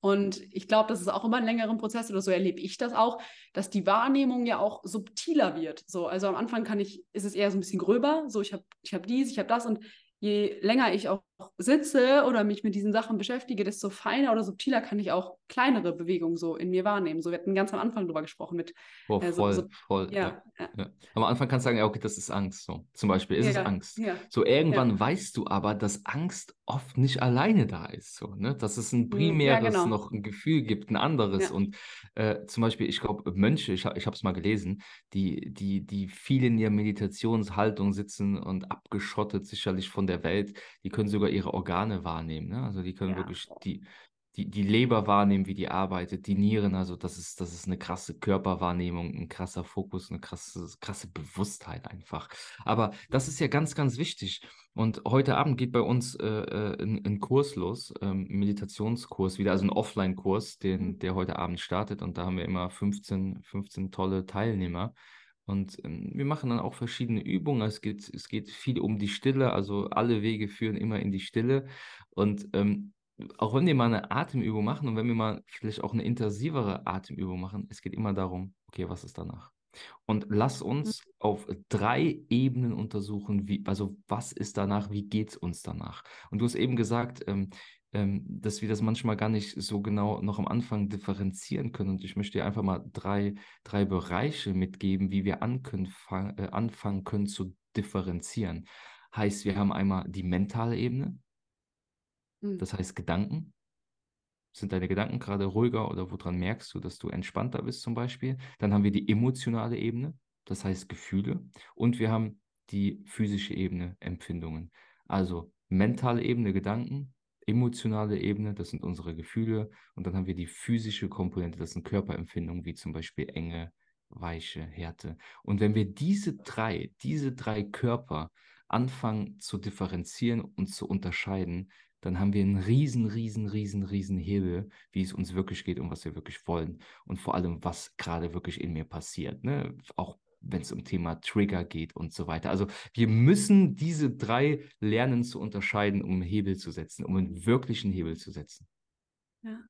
Und ich glaube, das ist auch immer ein längerer Prozess oder so erlebe ich das auch, dass die Wahrnehmung ja auch subtiler wird. So, also am Anfang kann ich, ist es eher so ein bisschen gröber, so ich habe ich hab dies, ich habe das und je länger ich auch sitze oder mich mit diesen Sachen beschäftige, desto feiner oder subtiler kann ich auch kleinere Bewegungen so in mir wahrnehmen. So, wir hatten ganz am Anfang drüber gesprochen mit. Boah, Äh, so, voll, so, voll. Ja, ja, ja. Am Anfang kannst du sagen, ja, okay, das ist Angst. So. Zum Beispiel ist es ja, Angst. ja, So irgendwann weißt du aber, dass Angst oft nicht alleine da ist. So, ne? Dass es ein Hm, ja, primäres genau. noch ein Gefühl gibt, ein anderes. Ja, Und äh, zum Beispiel, ich glaube, Mönche, ich, ich habe es mal gelesen, die, die, die viel in ihrer Meditationshaltung sitzen und abgeschottet sicherlich von der Welt, die können sogar ihre Organe wahrnehmen. Ne? Also die können ja, wirklich die die, die Leber wahrnehmen, wie die arbeitet, die Nieren, also das ist, das ist eine krasse Körperwahrnehmung, ein krasser Fokus, eine krasse, krasse Bewusstheit einfach. Aber das ist ja ganz, ganz wichtig. Und heute Abend geht bei uns äh, äh ein, ein, Kurs los, ähm, Meditationskurs wieder, also ein Offline-Kurs, den, der heute Abend startet. Und da haben wir immer 15, 15 tolle Teilnehmer. Und ähm, wir machen dann auch verschiedene Übungen. Es geht, es geht viel um die Stille, also alle Wege führen immer in die Stille. Und ähm, auch wenn wir mal eine Atemübung machen und wenn wir mal vielleicht auch eine intensivere Atemübung machen, es geht immer darum, okay, was ist danach? Und lass uns mhm. auf drei Ebenen untersuchen, wie, also was ist danach, wie geht es uns danach? Und du hast eben gesagt, ähm, ähm, dass wir das manchmal gar nicht so genau noch am Anfang differenzieren können. Und ich möchte dir einfach mal drei, drei Bereiche mitgeben, wie wir äh, anfangen können zu differenzieren. Heißt, wir haben einmal die mentale Ebene, hm. Das heißt, Gedanken. Sind deine Gedanken gerade ruhiger oder woran merkst du, dass du entspannter bist zum Beispiel? Dann haben wir die emotionale Ebene, das heißt Gefühle. Und wir haben die physische Ebene, Empfindungen. Also mentale Ebene, Gedanken, emotionale Ebene, das sind unsere Gefühle. Und dann haben wir die physische Komponente, das sind Körperempfindungen, wie zum Beispiel Enge, Weiche, Härte. Und wenn wir diese drei, diese drei Körper anfangen zu differenzieren und zu unterscheiden, dann haben wir einen riesen, riesen, riesen, riesen Hebel, wie es uns wirklich geht und was wir wirklich wollen. Und vor allem, was gerade wirklich in mir passiert. Ne? Auch wenn es um Thema Trigger geht und so weiter. Also wir müssen diese drei lernen zu unterscheiden, um einen Hebel zu setzen, um einen wirklichen Hebel zu setzen. Ja.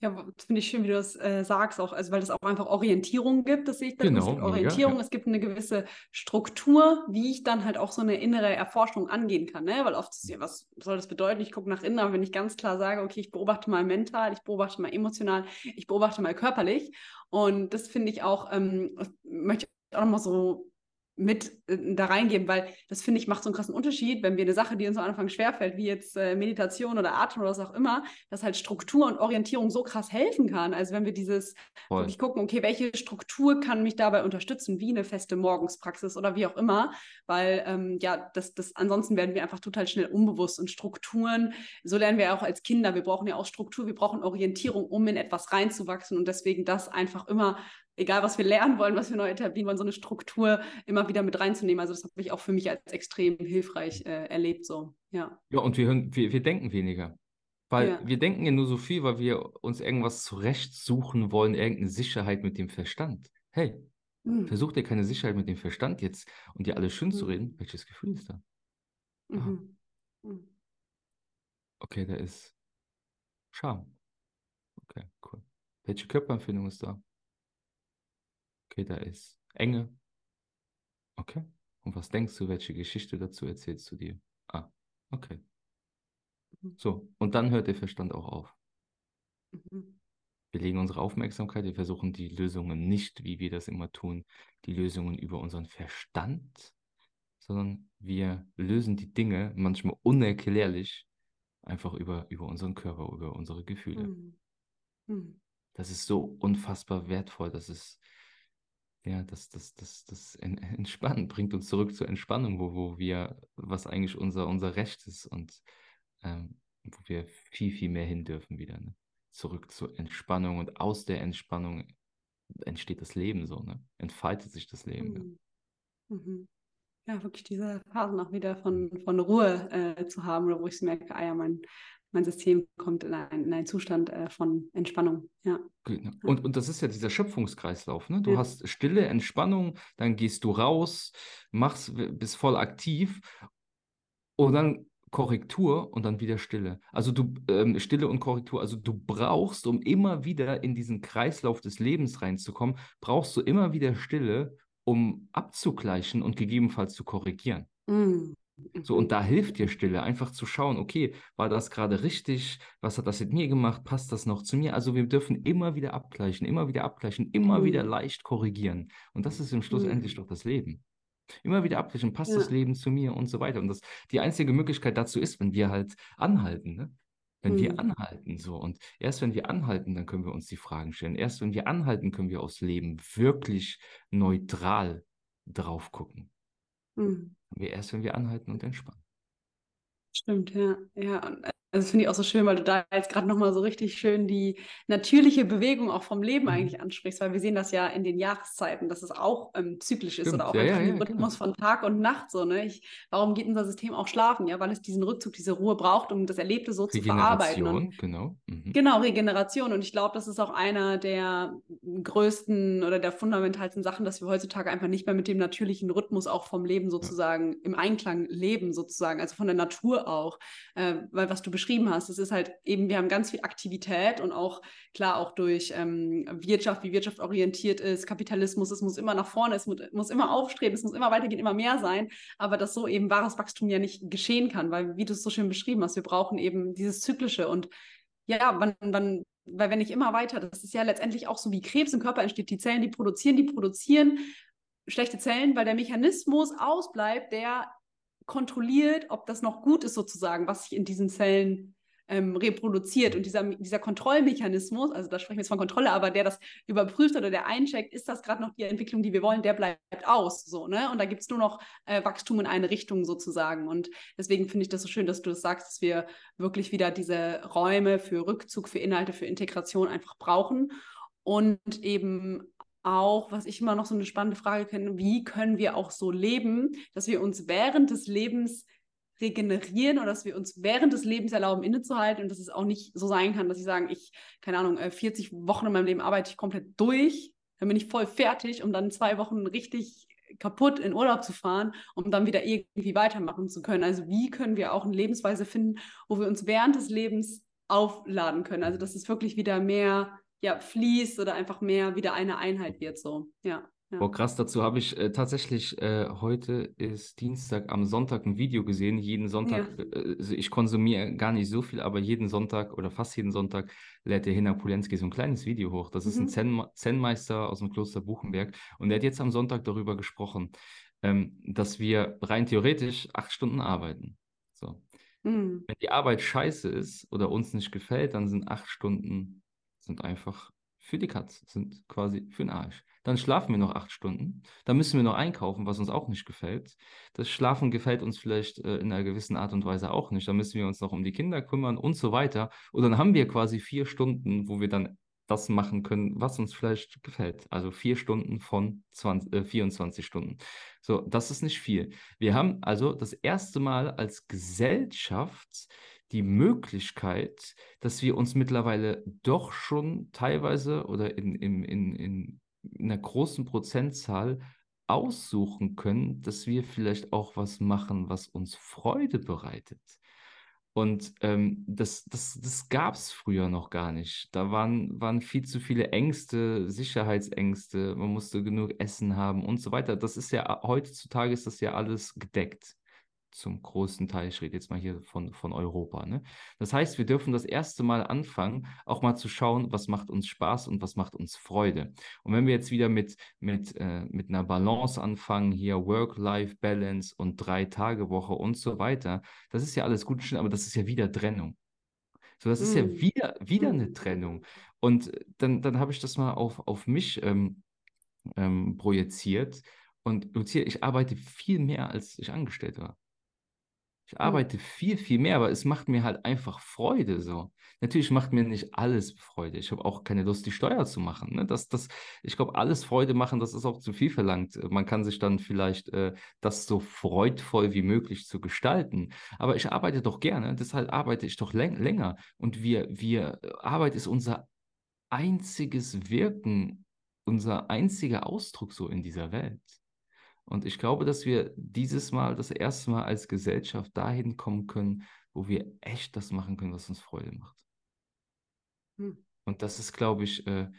Ja, finde ich schön, wie du das äh, sagst, auch, also weil es auch einfach Orientierung gibt, das sehe ich da. Genau, es gibt Orientierung, ja, ja. es gibt eine gewisse Struktur, wie ich dann halt auch so eine innere Erforschung angehen kann, ne? Weil oft ist ja, was soll das bedeuten? Ich gucke nach innen, aber wenn ich ganz klar sage, okay, ich beobachte mal mental, ich beobachte mal emotional, ich beobachte mal körperlich. Und das finde ich auch, ähm, möchte ich auch nochmal so mit äh, da reingeben, weil das finde ich macht so einen krassen Unterschied, wenn wir eine Sache, die uns am Anfang schwerfällt, wie jetzt äh, Meditation oder Atem oder was auch immer, dass halt Struktur und Orientierung so krass helfen kann. Also wenn wir dieses Voll. wirklich gucken, okay, welche Struktur kann mich dabei unterstützen, wie eine feste Morgenspraxis oder wie auch immer, weil ähm, ja, das, das ansonsten werden wir einfach total schnell unbewusst und Strukturen, so lernen wir auch als Kinder, wir brauchen ja auch Struktur, wir brauchen Orientierung, um in etwas reinzuwachsen und deswegen das einfach immer egal was wir lernen wollen, was wir neu etablieren wollen, so eine Struktur immer wieder mit reinzunehmen. Also das habe ich auch für mich als extrem hilfreich äh, erlebt. So. Ja. ja, und wir, hören, wir, wir denken weniger. Weil ja. wir denken ja nur so viel, weil wir uns irgendwas zurechtsuchen wollen, irgendeine Sicherheit mit dem Verstand. Hey, mhm. versuch dir keine Sicherheit mit dem Verstand jetzt und dir alles schön mhm. zu reden. Welches Gefühl ist da? Mhm. mhm. Okay, da ist Scham. Okay, cool. Welche Körperempfindung ist da? Okay, da ist Enge. Okay. Und was denkst du, welche Geschichte dazu erzählst du dir? Ah, okay. Mhm. So, und dann hört der Verstand auch auf. Mhm. Wir legen unsere Aufmerksamkeit, wir versuchen die Lösungen nicht, wie wir das immer tun, die Lösungen über unseren Verstand, sondern wir lösen die Dinge manchmal unerklärlich einfach über, über unseren Körper, über unsere Gefühle. Mhm. Mhm. Das ist so unfassbar wertvoll, das ist ja, das, das, das, das Entspannen bringt uns zurück zur Entspannung, wo, wo wir, was eigentlich unser, unser Recht ist und ähm, wo wir viel, viel mehr hin dürfen wieder. Ne? Zurück zur Entspannung und aus der Entspannung entsteht das Leben so, ne? Entfaltet sich das Leben. Mhm. Ja. Mhm. ja. wirklich diese Phasen auch wieder von, von Ruhe äh, zu haben, oder wo ich merke, ah ja, mein, mein System kommt in, ein, in einen Zustand äh, von Entspannung. Ja. Und, und das ist ja dieser Schöpfungskreislauf. Ne? Du ja. hast Stille, Entspannung, dann gehst du raus, machst, bist voll aktiv und dann Korrektur und dann wieder Stille. Also du ähm, Stille und Korrektur. Also du brauchst, um immer wieder in diesen Kreislauf des Lebens reinzukommen, brauchst du immer wieder Stille, um abzugleichen und gegebenenfalls zu korrigieren. Mm. So, und da hilft dir Stille, einfach zu schauen, okay, war das gerade richtig? Was hat das mit mir gemacht? Passt das noch zu mir? Also wir dürfen immer wieder abgleichen, immer wieder abgleichen, immer mhm. wieder leicht korrigieren. Und das ist im Schluss mhm. endlich doch das Leben. Immer wieder abgleichen, passt ja. das Leben zu mir und so weiter. Und das, die einzige Möglichkeit dazu ist, wenn wir halt anhalten, ne? Wenn mhm. wir anhalten, so. Und erst wenn wir anhalten, dann können wir uns die Fragen stellen. Erst wenn wir anhalten, können wir aufs Leben wirklich neutral drauf gucken. Mhm. Wir erst, wenn wir anhalten und entspannen. Stimmt, ja. Ja, Also das finde ich auch so schön, weil du da jetzt gerade nochmal so richtig schön die natürliche Bewegung auch vom Leben mhm. eigentlich ansprichst, weil wir sehen das ja in den Jahreszeiten, dass es auch ähm, zyklisch ist oder auch ja, ja, ja, Rhythmus von Tag und Nacht so. Ne? Ich, warum geht unser System auch schlafen? Ja, weil es diesen Rückzug, diese Ruhe braucht, um das Erlebte so zu verarbeiten. Und, genau. Mhm. Genau, Regeneration. Und ich glaube, das ist auch einer der größten oder der fundamentalsten Sachen, dass wir heutzutage einfach nicht mehr mit dem natürlichen Rhythmus auch vom Leben sozusagen im Einklang leben sozusagen, also von der Natur auch. Äh, weil was du beschreibst, beschrieben hast. Es ist halt eben, wir haben ganz viel Aktivität und auch klar auch durch ähm, Wirtschaft, wie Wirtschaft orientiert ist, Kapitalismus, es muss immer nach vorne, es muss, muss immer aufstreben, es muss immer weitergehen, immer mehr sein, aber dass so eben wahres Wachstum ja nicht geschehen kann, weil wie du es so schön beschrieben hast, wir brauchen eben dieses Zyklische. Und ja, wann, wann, weil wenn ich immer weiter, das ist ja letztendlich auch so wie Krebs im Körper entsteht, die Zellen, die produzieren, die produzieren schlechte Zellen, weil der Mechanismus ausbleibt, der kontrolliert, ob das noch gut ist sozusagen, was sich in diesen Zellen ähm, reproduziert. Und dieser, dieser Kontrollmechanismus, also da sprechen wir jetzt von Kontrolle, aber der das überprüft oder der eincheckt, ist das gerade noch die Entwicklung, die wir wollen, der bleibt aus. So, ne? Und da gibt es nur noch äh, Wachstum in eine Richtung sozusagen. Und deswegen finde ich das so schön, dass du das sagst, dass wir wirklich wieder diese Räume für Rückzug, für Inhalte, für Integration einfach brauchen. Und eben auch, was ich immer noch so eine spannende Frage kenne, wie können wir auch so leben, dass wir uns während des Lebens regenerieren oder dass wir uns während des Lebens erlauben, innezuhalten und dass es auch nicht so sein kann, dass ich sage, ich, keine Ahnung, 40 äh, Wochen in meinem Leben arbeite ich komplett durch, dann bin ich voll fertig, um dann zwei Wochen richtig kaputt in Urlaub zu fahren, um dann wieder irgendwie weitermachen zu können. Also wie können wir auch eine Lebensweise finden, wo wir uns während des Lebens aufladen können? Also dass es wirklich wieder mehr ja, fließt oder einfach mehr wieder eine Einheit wird so. Ja. Ja. Boah, krass, dazu habe ich äh, tatsächlich, äh, heute ist Dienstag, am Sonntag ein Video gesehen. Jeden Sonntag, ja. äh, ich konsumiere gar nicht so viel, aber jeden Sonntag oder fast jeden Sonntag lädt der Hina Pulenski so ein kleines Video hoch. Das mhm. ist ein mhm. Zen Zen-Meister aus dem Kloster Buchenberg und der hat jetzt am Sonntag darüber gesprochen, ähm, dass wir rein theoretisch acht Stunden arbeiten. So. Mhm. Wenn die Arbeit scheiße ist oder uns nicht gefällt, dann sind acht Stunden sind einfach für die Katz, sind quasi für den Arsch. Dann schlafen wir noch acht Stunden. Dann müssen wir noch einkaufen, was uns auch nicht gefällt. Das Schlafen gefällt uns vielleicht äh, in einer gewissen Art und Weise auch nicht. Dann müssen wir uns noch um die Kinder kümmern und so weiter. Und dann haben wir quasi vier Stunden, wo wir dann das machen können, was uns vielleicht gefällt. Also vier Stunden von 20, äh, 24 Stunden. So, das ist nicht viel. Wir haben also das erste Mal als Gesellschaft die Möglichkeit, dass wir uns mittlerweile doch schon teilweise oder in, in, in, in einer großen Prozentzahl aussuchen können, dass wir vielleicht auch was machen, was uns Freude bereitet. Und ähm, das, das, das gab es früher noch gar nicht. Da waren, waren viel zu viele Ängste, Sicherheitsängste, man musste genug Essen haben und so weiter. Das ist ja, heutzutage ist das ja alles gedeckt zum großen Teil, ich rede jetzt mal hier von, von Europa. Ne? Das heißt, wir dürfen das erste Mal anfangen, auch mal zu schauen, was macht uns Spaß und was macht uns Freude. Und wenn wir jetzt wieder mit, mit, äh, mit einer Balance anfangen, hier Work-Life-Balance und Drei-Tage-Woche und so weiter, das ist ja alles gut, aber das ist ja wieder Trennung. So, das mm. ist ja mm. wieder, wieder mm. eine Trennung. Und dann, dann habe ich das mal auf, auf mich ähm, ähm, projiziert. Und Lucia, ich arbeite viel mehr, als ich angestellt war. Ich hm. arbeite viel, viel mehr, aber es macht mir halt einfach Freude so. Natürlich macht mir nicht alles Freude. Ich habe auch keine Lust, die Steuer zu machen. Ne? Das, das, ich glaube, alles Freude machen, das ist auch zu viel verlangt. Man kann sich dann vielleicht äh, das so freudvoll wie möglich zu gestalten. Aber ich arbeite doch gerne, deshalb arbeite ich doch läng länger. Und wir, wir, Arbeit ist unser einziges Wirken, unser einziger Ausdruck so in dieser Welt. Und ich glaube, dass wir dieses Mal das erste Mal als Gesellschaft dahin kommen können, wo wir echt das machen können, was uns Freude macht. Hm. Und das ist, glaube ich, äh,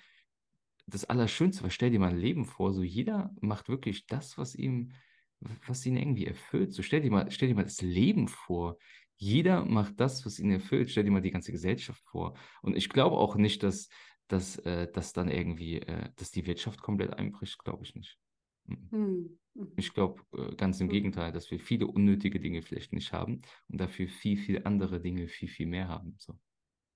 das Allerschönste. Weil stell dir mal ein Leben vor, so jeder macht wirklich das, was ihm, was ihn irgendwie erfüllt. So stell dir mal, stell dir mal das Leben vor. Jeder macht das, was ihn erfüllt. Stell dir mal die ganze Gesellschaft vor. Und ich glaube auch nicht, dass, dass, äh, dass dann irgendwie, äh, dass die Wirtschaft komplett einbricht, glaube ich nicht. Mhm. Hm. Ich glaube äh, ganz im hm. Gegenteil, dass wir viele unnötige Dinge vielleicht nicht haben und dafür viel, viel andere Dinge viel, viel mehr haben. So.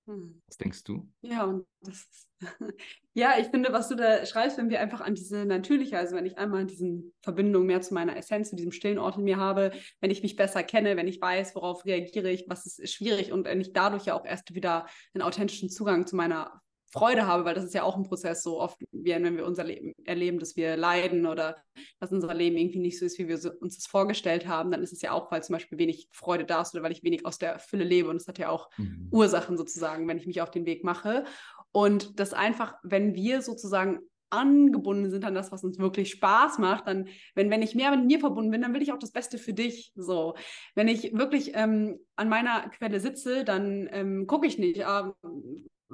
Hm. Was denkst du? Ja, und das ist, ja, ich finde, was du da schreibst, wenn wir einfach an diese natürliche, also wenn ich einmal diese Verbindung mehr zu meiner Essenz, zu diesem stillen Ort in mir habe, wenn ich mich besser kenne, wenn ich weiß, worauf reagiere ich, was ist schwierig und wenn ich dadurch ja auch erst wieder einen authentischen Zugang zu meiner Freude habe, weil das ist ja auch ein Prozess, so oft, wenn wir unser Leben erleben, dass wir leiden oder dass unser Leben irgendwie nicht so ist, wie wir uns das vorgestellt haben, dann ist es ja auch, weil zum Beispiel wenig Freude da ist oder weil ich wenig aus der Fülle lebe. Und es hat ja auch mhm. Ursachen sozusagen, wenn ich mich auf den Weg mache. Und das einfach, wenn wir sozusagen angebunden sind an das, was uns wirklich Spaß macht, dann, wenn, wenn ich mehr mit mir verbunden bin, dann will ich auch das Beste für dich. So, wenn ich wirklich ähm, an meiner Quelle sitze, dann ähm, gucke ich nicht, ah,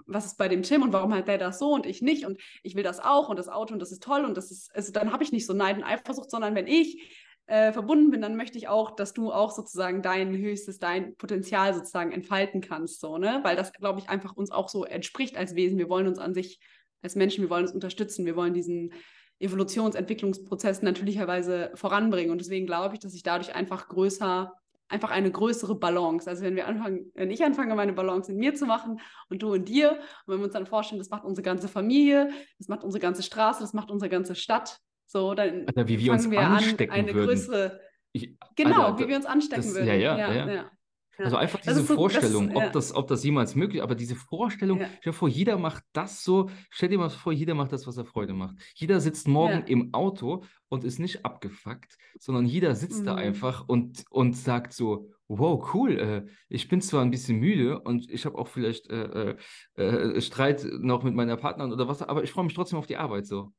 was ist bei dem Tim und warum hat der das so und ich nicht und ich will das auch und das Auto und das ist toll und das ist, also dann habe ich nicht so Neid und Eifersucht, sondern wenn ich äh, verbunden bin, dann möchte ich auch, dass du auch sozusagen dein höchstes, dein Potenzial sozusagen entfalten kannst, so, ne? Weil das, glaube ich, einfach uns auch so entspricht als Wesen. Wir wollen uns an sich als Menschen, wir wollen uns unterstützen, wir wollen diesen Evolutionsentwicklungsprozess natürlicherweise voranbringen. Und deswegen glaube ich, dass ich dadurch einfach größer einfach eine größere Balance. Also wenn wir anfangen, wenn ich anfange, meine Balance in mir zu machen und du in dir, und wenn wir uns dann vorstellen, das macht unsere ganze Familie, das macht unsere ganze Straße, das macht unsere ganze Stadt, so, dann Alter, wie wir fangen uns wir an, eine würden. größere, ich, genau, Alter, wie wir uns anstecken das, würden. Ja, ja, ja. ja. Ja. Also einfach diese so, Vorstellung, das, ob, das, ob das jemals möglich ist, aber diese Vorstellung, ja. stell dir vor, jeder macht das so, stell dir mal vor, jeder macht das, was er Freude macht. Jeder sitzt morgen ja. im Auto und ist nicht abgefuckt, sondern jeder sitzt mhm. da einfach und, und sagt so, wow, cool, äh, ich bin zwar ein bisschen müde und ich habe auch vielleicht äh, äh, äh, Streit noch mit meiner Partnerin oder was, aber ich freue mich trotzdem auf die Arbeit so.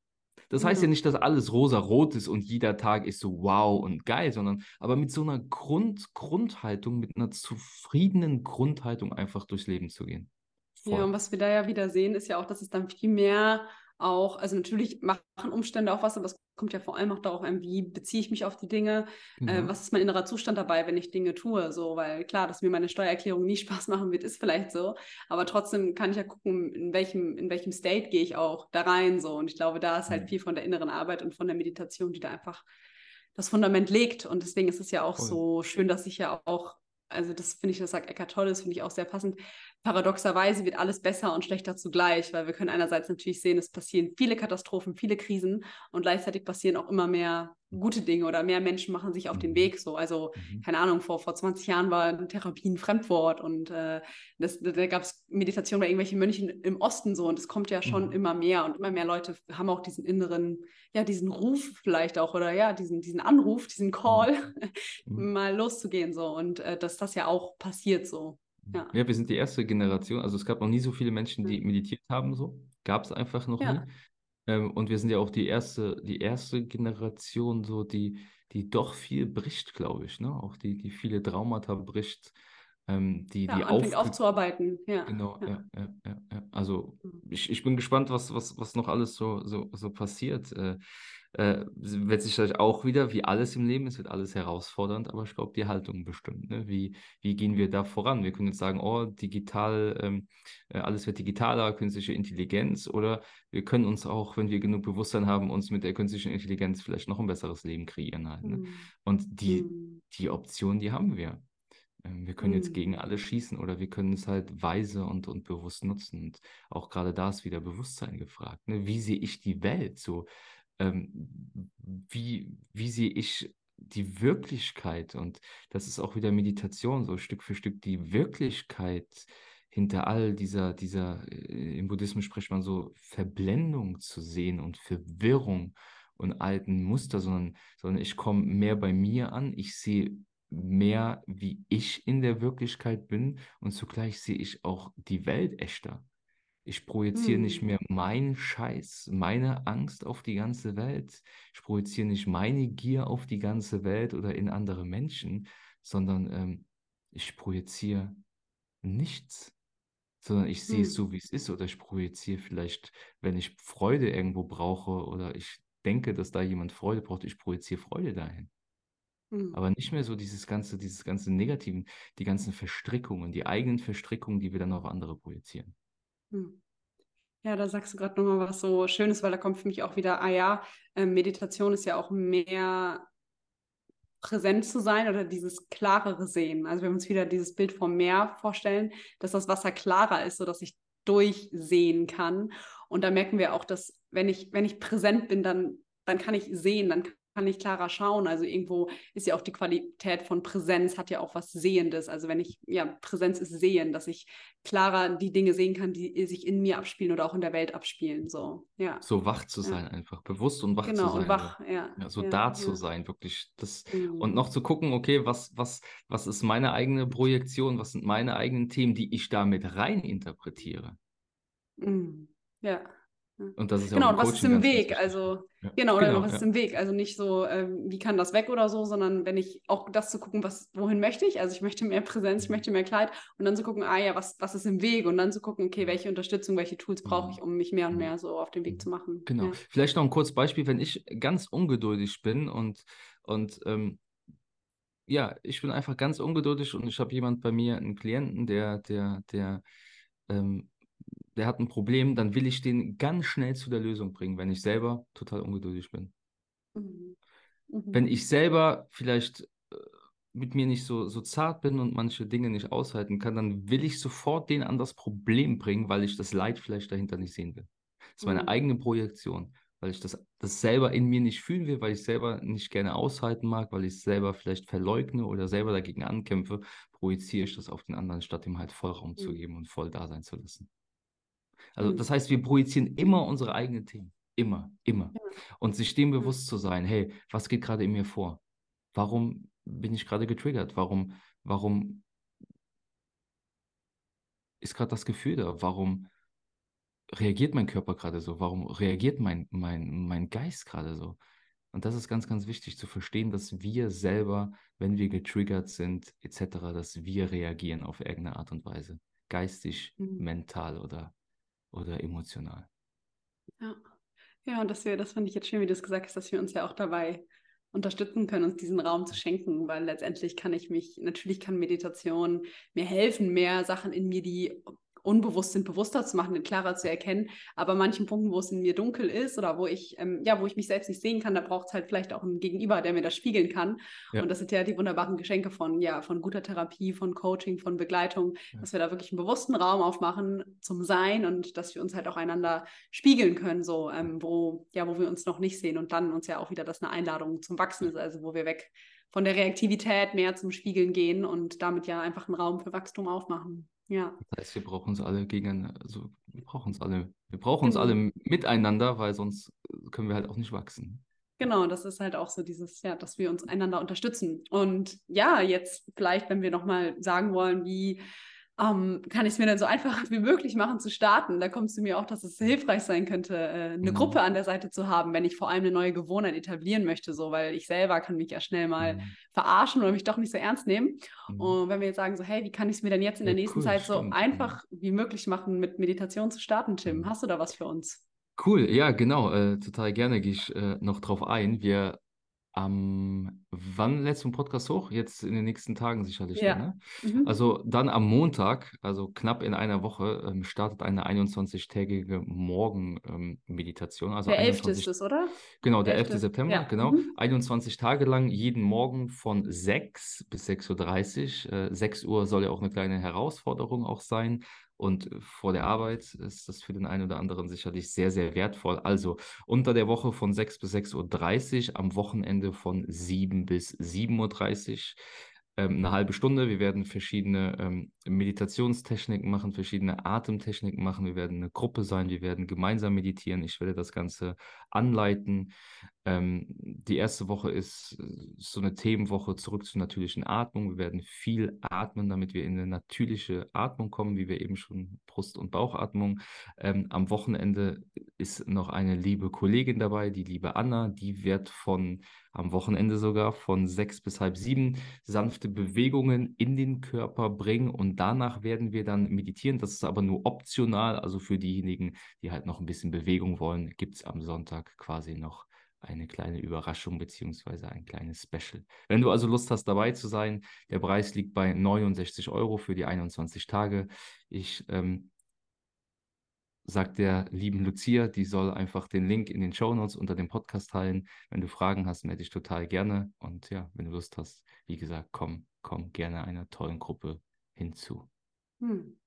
Das heißt ja nicht, dass alles rosa-rot ist und jeder Tag ist so wow und geil, sondern aber mit so einer Grund, Grundhaltung, mit einer zufriedenen Grundhaltung einfach durchs Leben zu gehen. Voll. Ja, und was wir da ja wieder sehen, ist ja auch, dass es dann viel mehr auch, also natürlich machen Umstände auch was, aber es kommt ja vor allem auch darauf an, wie beziehe ich mich auf die Dinge, mhm. äh, was ist mein innerer Zustand dabei, wenn ich Dinge tue, so, weil klar, dass mir meine Steuererklärung nie Spaß machen wird, ist vielleicht so, aber trotzdem kann ich ja gucken, in welchem, in welchem State gehe ich auch da rein, so, und ich glaube, da ist halt mhm. viel von der inneren Arbeit und von der Meditation, die da einfach das Fundament legt und deswegen ist es ja auch Voll. so schön, dass ich ja auch also das finde ich, das sagt Eckart Tolle, das finde ich auch sehr passend. Paradoxerweise wird alles besser und schlechter zugleich, weil wir können einerseits natürlich sehen, es passieren viele Katastrophen, viele Krisen und gleichzeitig passieren auch immer mehr gute Dinge oder mehr Menschen machen sich auf den mhm. Weg so. Also, mhm. keine Ahnung, vor, vor 20 Jahren war Therapie ein Fremdwort und äh, das, da gab es Meditation bei irgendwelchen Mönchen im Osten so und es kommt ja schon mhm. immer mehr und immer mehr Leute haben auch diesen inneren, ja, diesen Ruf vielleicht auch oder ja, diesen, diesen Anruf, diesen Call, mhm. mal loszugehen so und äh, dass das ja auch passiert so. Ja. ja, wir sind die erste Generation, also es gab noch nie so viele Menschen, die meditiert haben, so. Gab es einfach noch ja. nie. Ähm, und wir sind ja auch die erste, die erste Generation, so die, die doch viel bricht, glaube ich, ne? Auch die, die viele Traumata bricht, ähm, die, ja, die auf aufzuarbeiten. Ja. Genau, ja. Ja, ja, ja, Also mhm. ich, ich bin gespannt, was, was, was noch alles so, so, so passiert. Äh, äh, wird sich vielleicht auch wieder, wie alles im Leben, es wird alles herausfordernd, aber ich glaube, die Haltung bestimmt. Ne? Wie, wie gehen wir da voran? Wir können jetzt sagen, oh, digital, ähm, äh, alles wird digitaler, künstliche Intelligenz, oder wir können uns auch, wenn wir genug Bewusstsein haben, uns mit der künstlichen Intelligenz vielleicht noch ein besseres Leben kreieren halt. Ne? Mhm. Und die, mhm. die Option, die haben wir. Ähm, wir können jetzt gegen mhm. alles schießen oder wir können es halt weise und, und bewusst nutzen. Und auch gerade da ist wieder Bewusstsein gefragt. Ne? Wie sehe ich die Welt? So, ähm, wie, wie sehe ich die Wirklichkeit? Und das ist auch wieder Meditation, so Stück für Stück die Wirklichkeit hinter all dieser, dieser, äh, im Buddhismus spricht man so, Verblendung zu sehen und Verwirrung und alten Muster, sondern, sondern ich komme mehr bei mir an, ich sehe mehr, wie ich in der Wirklichkeit bin und zugleich sehe ich auch die Welt echter. Ich projiziere hm. nicht mehr meinen Scheiß, meine Angst auf die ganze Welt. Ich projiziere nicht meine Gier auf die ganze Welt oder in andere Menschen, sondern ähm, ich projiziere nichts, sondern ich sehe hm. es so, wie es ist. Oder ich projiziere vielleicht, wenn ich Freude irgendwo brauche oder ich denke, dass da jemand Freude braucht, ich projiziere Freude dahin. Hm. Aber nicht mehr so dieses ganze, dieses ganze Negativen, die ganzen Verstrickungen, die eigenen Verstrickungen, die wir dann auf andere projizieren. Hm. Ja, da sagst du gerade nochmal was so Schönes, weil da kommt für mich auch wieder, ah ja, äh, Meditation ist ja auch mehr präsent zu sein oder dieses klarere Sehen. Also wenn wir uns wieder dieses Bild vom Meer vorstellen, dass das Wasser klarer ist, sodass ich durchsehen kann. Und da merken wir auch, dass wenn ich, wenn ich präsent bin, dann, dann kann ich sehen, dann kann ich klarer schauen. Also irgendwo ist ja auch die Qualität von Präsenz, hat ja auch was Sehendes. Also wenn ich, ja, Präsenz ist Sehen, dass ich klarer die Dinge sehen kann, die sich in mir abspielen oder auch in der Welt abspielen. So, ja. So wach zu sein, ja. einfach bewusst und wach genau, zu sein. Und wach, ja. ja so ja, da zu sein, wirklich. Das, mhm. Und noch zu gucken, okay, was, was, was ist meine eigene Projektion, was sind meine eigenen Themen, die ich damit rein interpretiere. Mhm. Ja. Und das ist ja genau, und was ist im Weg? Also, ja. genau, oder genau, was ja. ist im Weg? Also nicht so, ähm, wie kann das weg oder so, sondern wenn ich auch das zu gucken, was, wohin möchte ich? Also ich möchte mehr Präsenz, ich mhm. möchte mehr Kleid und dann zu gucken, ah ja, was, was ist im Weg? Und dann zu gucken, okay, welche Unterstützung, welche Tools brauche ich, mhm. um mich mehr und mhm. mehr so auf den Weg zu machen. Genau. Ja. Vielleicht noch ein kurzes Beispiel, wenn ich ganz ungeduldig bin und, und ähm, ja, ich bin einfach ganz ungeduldig und ich habe jemand bei mir, einen Klienten, der, der, der ähm, der hat ein Problem, dann will ich den ganz schnell zu der Lösung bringen, wenn ich selber total ungeduldig bin. Mhm. Mhm. Wenn ich selber vielleicht äh, mit mir nicht so, so zart bin und manche Dinge nicht aushalten kann, dann will ich sofort den an das Problem bringen, weil ich das Leid vielleicht dahinter nicht sehen will. Das ist meine mhm. eigene Projektion, weil ich das, das selber in mir nicht fühlen will, weil ich selber nicht gerne aushalten mag, weil ich es selber vielleicht verleugne oder selber dagegen ankämpfe, projiziere ich das auf den anderen, statt ihm halt Vollraum mhm. zu geben und voll da sein zu lassen. Also das mhm. heißt, wir projizieren immer unsere eigenen Themen. Immer, immer. Und sich dem bewusst zu sein, hey, was geht gerade in mir vor? Warum bin ich gerade getriggert? Warum, warum ist gerade das Gefühl da? Warum reagiert mein Körper gerade so? Warum reagiert mein, mein, mein Geist gerade so? Und das ist ganz, ganz wichtig zu verstehen, dass wir selber, wenn wir getriggert sind, etc., dass wir reagieren auf irgendeine Art und Weise. Geistig, mhm. mental oder oder emotional. Ja, ja und dass das fand ich jetzt schön, wie du es gesagt hast, dass wir uns ja auch dabei unterstützen können, uns diesen Raum zu schenken, weil letztendlich kann ich mich, natürlich kann Meditation mir helfen, mehr Sachen in mir, die unbewusst sind, bewusster zu machen, klarer zu erkennen. Aber manchen Punkten, wo es in mir dunkel ist oder wo ich, ähm, ja, wo ich mich selbst nicht sehen kann, da braucht es halt vielleicht auch einen Gegenüber, der mir das spiegeln kann. Ja. Und das sind ja die wunderbaren Geschenke von, ja, von guter Therapie, von Coaching, von Begleitung, ja. dass wir da wirklich einen bewussten Raum aufmachen zum Sein und dass wir uns halt auch einander spiegeln können, so, ähm, wo, ja, wo wir uns noch nicht sehen und dann uns ja auch wieder das eine Einladung zum Wachsen ist, also wo wir weg von der Reaktivität mehr zum Spiegeln gehen und damit ja einfach einen Raum für Wachstum aufmachen. Ja. Das heißt, wir brauchen uns alle gegen, also wir brauchen uns alle, wir brauchen genau. uns alle miteinander, weil sonst können wir halt auch nicht wachsen. Genau, das ist halt auch so dieses, ja, dass wir uns einander unterstützen. Und ja, jetzt vielleicht, wenn wir nochmal sagen wollen, wie ähm, kann ich es mir dann so einfach wie möglich machen zu starten. Da kommst du mir auch, dass es hilfreich sein könnte, äh, eine mhm. Gruppe an der Seite zu haben, wenn ich vor allem eine neue Gewohnheit etablieren möchte, so, weil ich selber kann mich ja schnell mal mhm. verarschen oder mich doch nicht so ernst nehmen. Mhm. Und wenn wir jetzt sagen, so, hey, wie kann ich es mir denn jetzt in der nächsten cool, Zeit so stimmt, einfach wie möglich machen, mit Meditation zu starten, Tim? Mhm. Hast du da was für uns? Cool, ja, genau, äh, total gerne gehe ich äh, noch drauf ein. Wir am, wann lädst du einen Podcast hoch? Jetzt in den nächsten Tagen sicherlich. Ja. Ne? mhm. Also dann am Montag, also knapp in einer Woche, ähm, startet eine 21-tägige Morgenmeditation. Ähm, also der 11. ist es, oder? Genau, der 11. 11. September, ja. genau. Mhm. 21 Tage lang, jeden Morgen von 6 bis 6.30 Uhr. Äh, 6 Uhr soll ja auch eine kleine Herausforderung auch sein. Und vor der Arbeit ist das für den einen oder anderen sicherlich sehr, sehr wertvoll. Also unter der Woche von 6 bis 6.30 Uhr, am Wochenende von 7 bis 7.30 Uhr ähm, eine halbe Stunde. Wir werden verschiedene ähm, Meditationstechniken machen, verschiedene Atemtechniken machen. Wir werden eine Gruppe sein, wir werden gemeinsam meditieren. Ich werde das Ganze anleiten. Ähm, die erste Woche ist äh, so eine Themenwoche zurück zur natürlichen Atmung. Wir werden viel atmen, damit wir in eine natürliche Atmung kommen, wie wir eben schon Brust- und Bauchatmung. Ähm, am Wochenende ist noch eine liebe Kollegin dabei, die liebe Anna. Die wird von am Wochenende sogar von sechs bis halb sieben sanfte Bewegungen in den Körper bringen und danach werden wir dann meditieren. Das ist aber nur optional, also für diejenigen, die halt noch ein bisschen Bewegung wollen, gibt es am Sonntag quasi noch eine kleine Überraschung beziehungsweise ein kleines Special. Wenn du also Lust hast, dabei zu sein, der Preis liegt bei 69 Euro für die 21 Tage. Ich ähm, sag der lieben Lucia, die soll einfach den Link in den Show Notes unter dem Podcast teilen. Wenn du Fragen hast, melde dich total gerne. Und ja, wenn du Lust hast, wie gesagt, komm, komm gerne einer tollen Gruppe hinzu. Hm.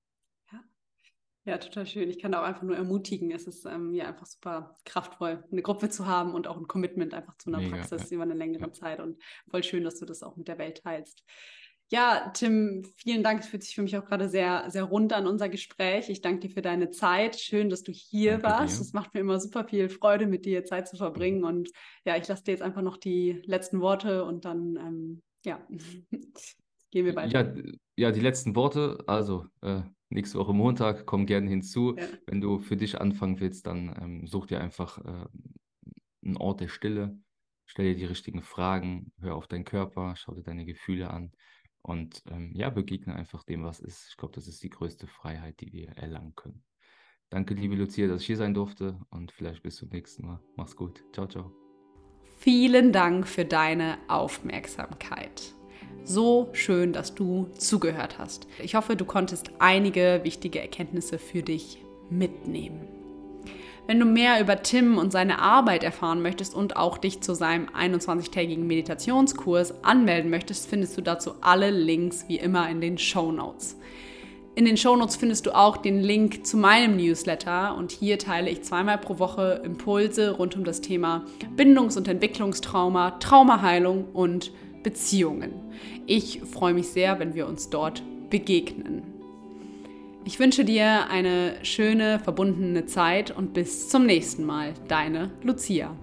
Ja. total schön. Ich kann da auch einfach nur ermutigen. Es ist ähm, ja einfach super kraftvoll, eine Gruppe zu haben und auch ein Commitment einfach zu einer Mega, Praxis ja. über eine längere ja. Zeit. Und voll schön, dass du das auch mit der Welt teilst. Ja, Tim, vielen Dank. Es fühlt sich für mich auch gerade sehr, sehr rund an unser Gespräch. Ich danke dir für deine Zeit. Schön, dass du hier danke warst. Es macht mir immer super viel Freude, mit dir Zeit zu verbringen. Und ja, ich lasse dir jetzt einfach noch die letzten Worte und dann, ähm, ja, gehen wir weiter. Ja, ja, die letzten Worte. Also, äh, nächste Woche Montag, komm gerne hinzu. Ja. Wenn du für dich anfangen willst, dann ähm, such dir einfach äh, einen Ort der Stille. Stell dir die richtigen Fragen, hör auf deinen Körper, schau dir deine Gefühle an und ähm, ja, begegne einfach dem, was ist. Ich glaube, das ist die größte Freiheit, die wir erlangen können. Danke, liebe Lucia, dass ich hier sein durfte und vielleicht bis zum nächsten Mal. Mach's gut. Ciao, ciao. Vielen Dank für deine Aufmerksamkeit. So schön, dass du zugehört hast. Ich hoffe, du konntest einige wichtige Erkenntnisse für dich mitnehmen. Wenn du mehr über Tim und seine Arbeit erfahren möchtest und auch dich zu seinem 21-tägigen Meditationskurs anmelden möchtest, findest du dazu alle Links wie immer in den Show Notes. In den Shownotes findest du auch den Link zu meinem Newsletter und hier teile ich zweimal pro Woche Impulse rund um das Thema Bindungs- und Entwicklungstrauma, Traumaheilung und Beziehungen. Ich freue mich sehr, wenn wir uns dort begegnen. Ich wünsche dir eine schöne, verbundene Zeit und bis zum nächsten Mal. Deine Lucia.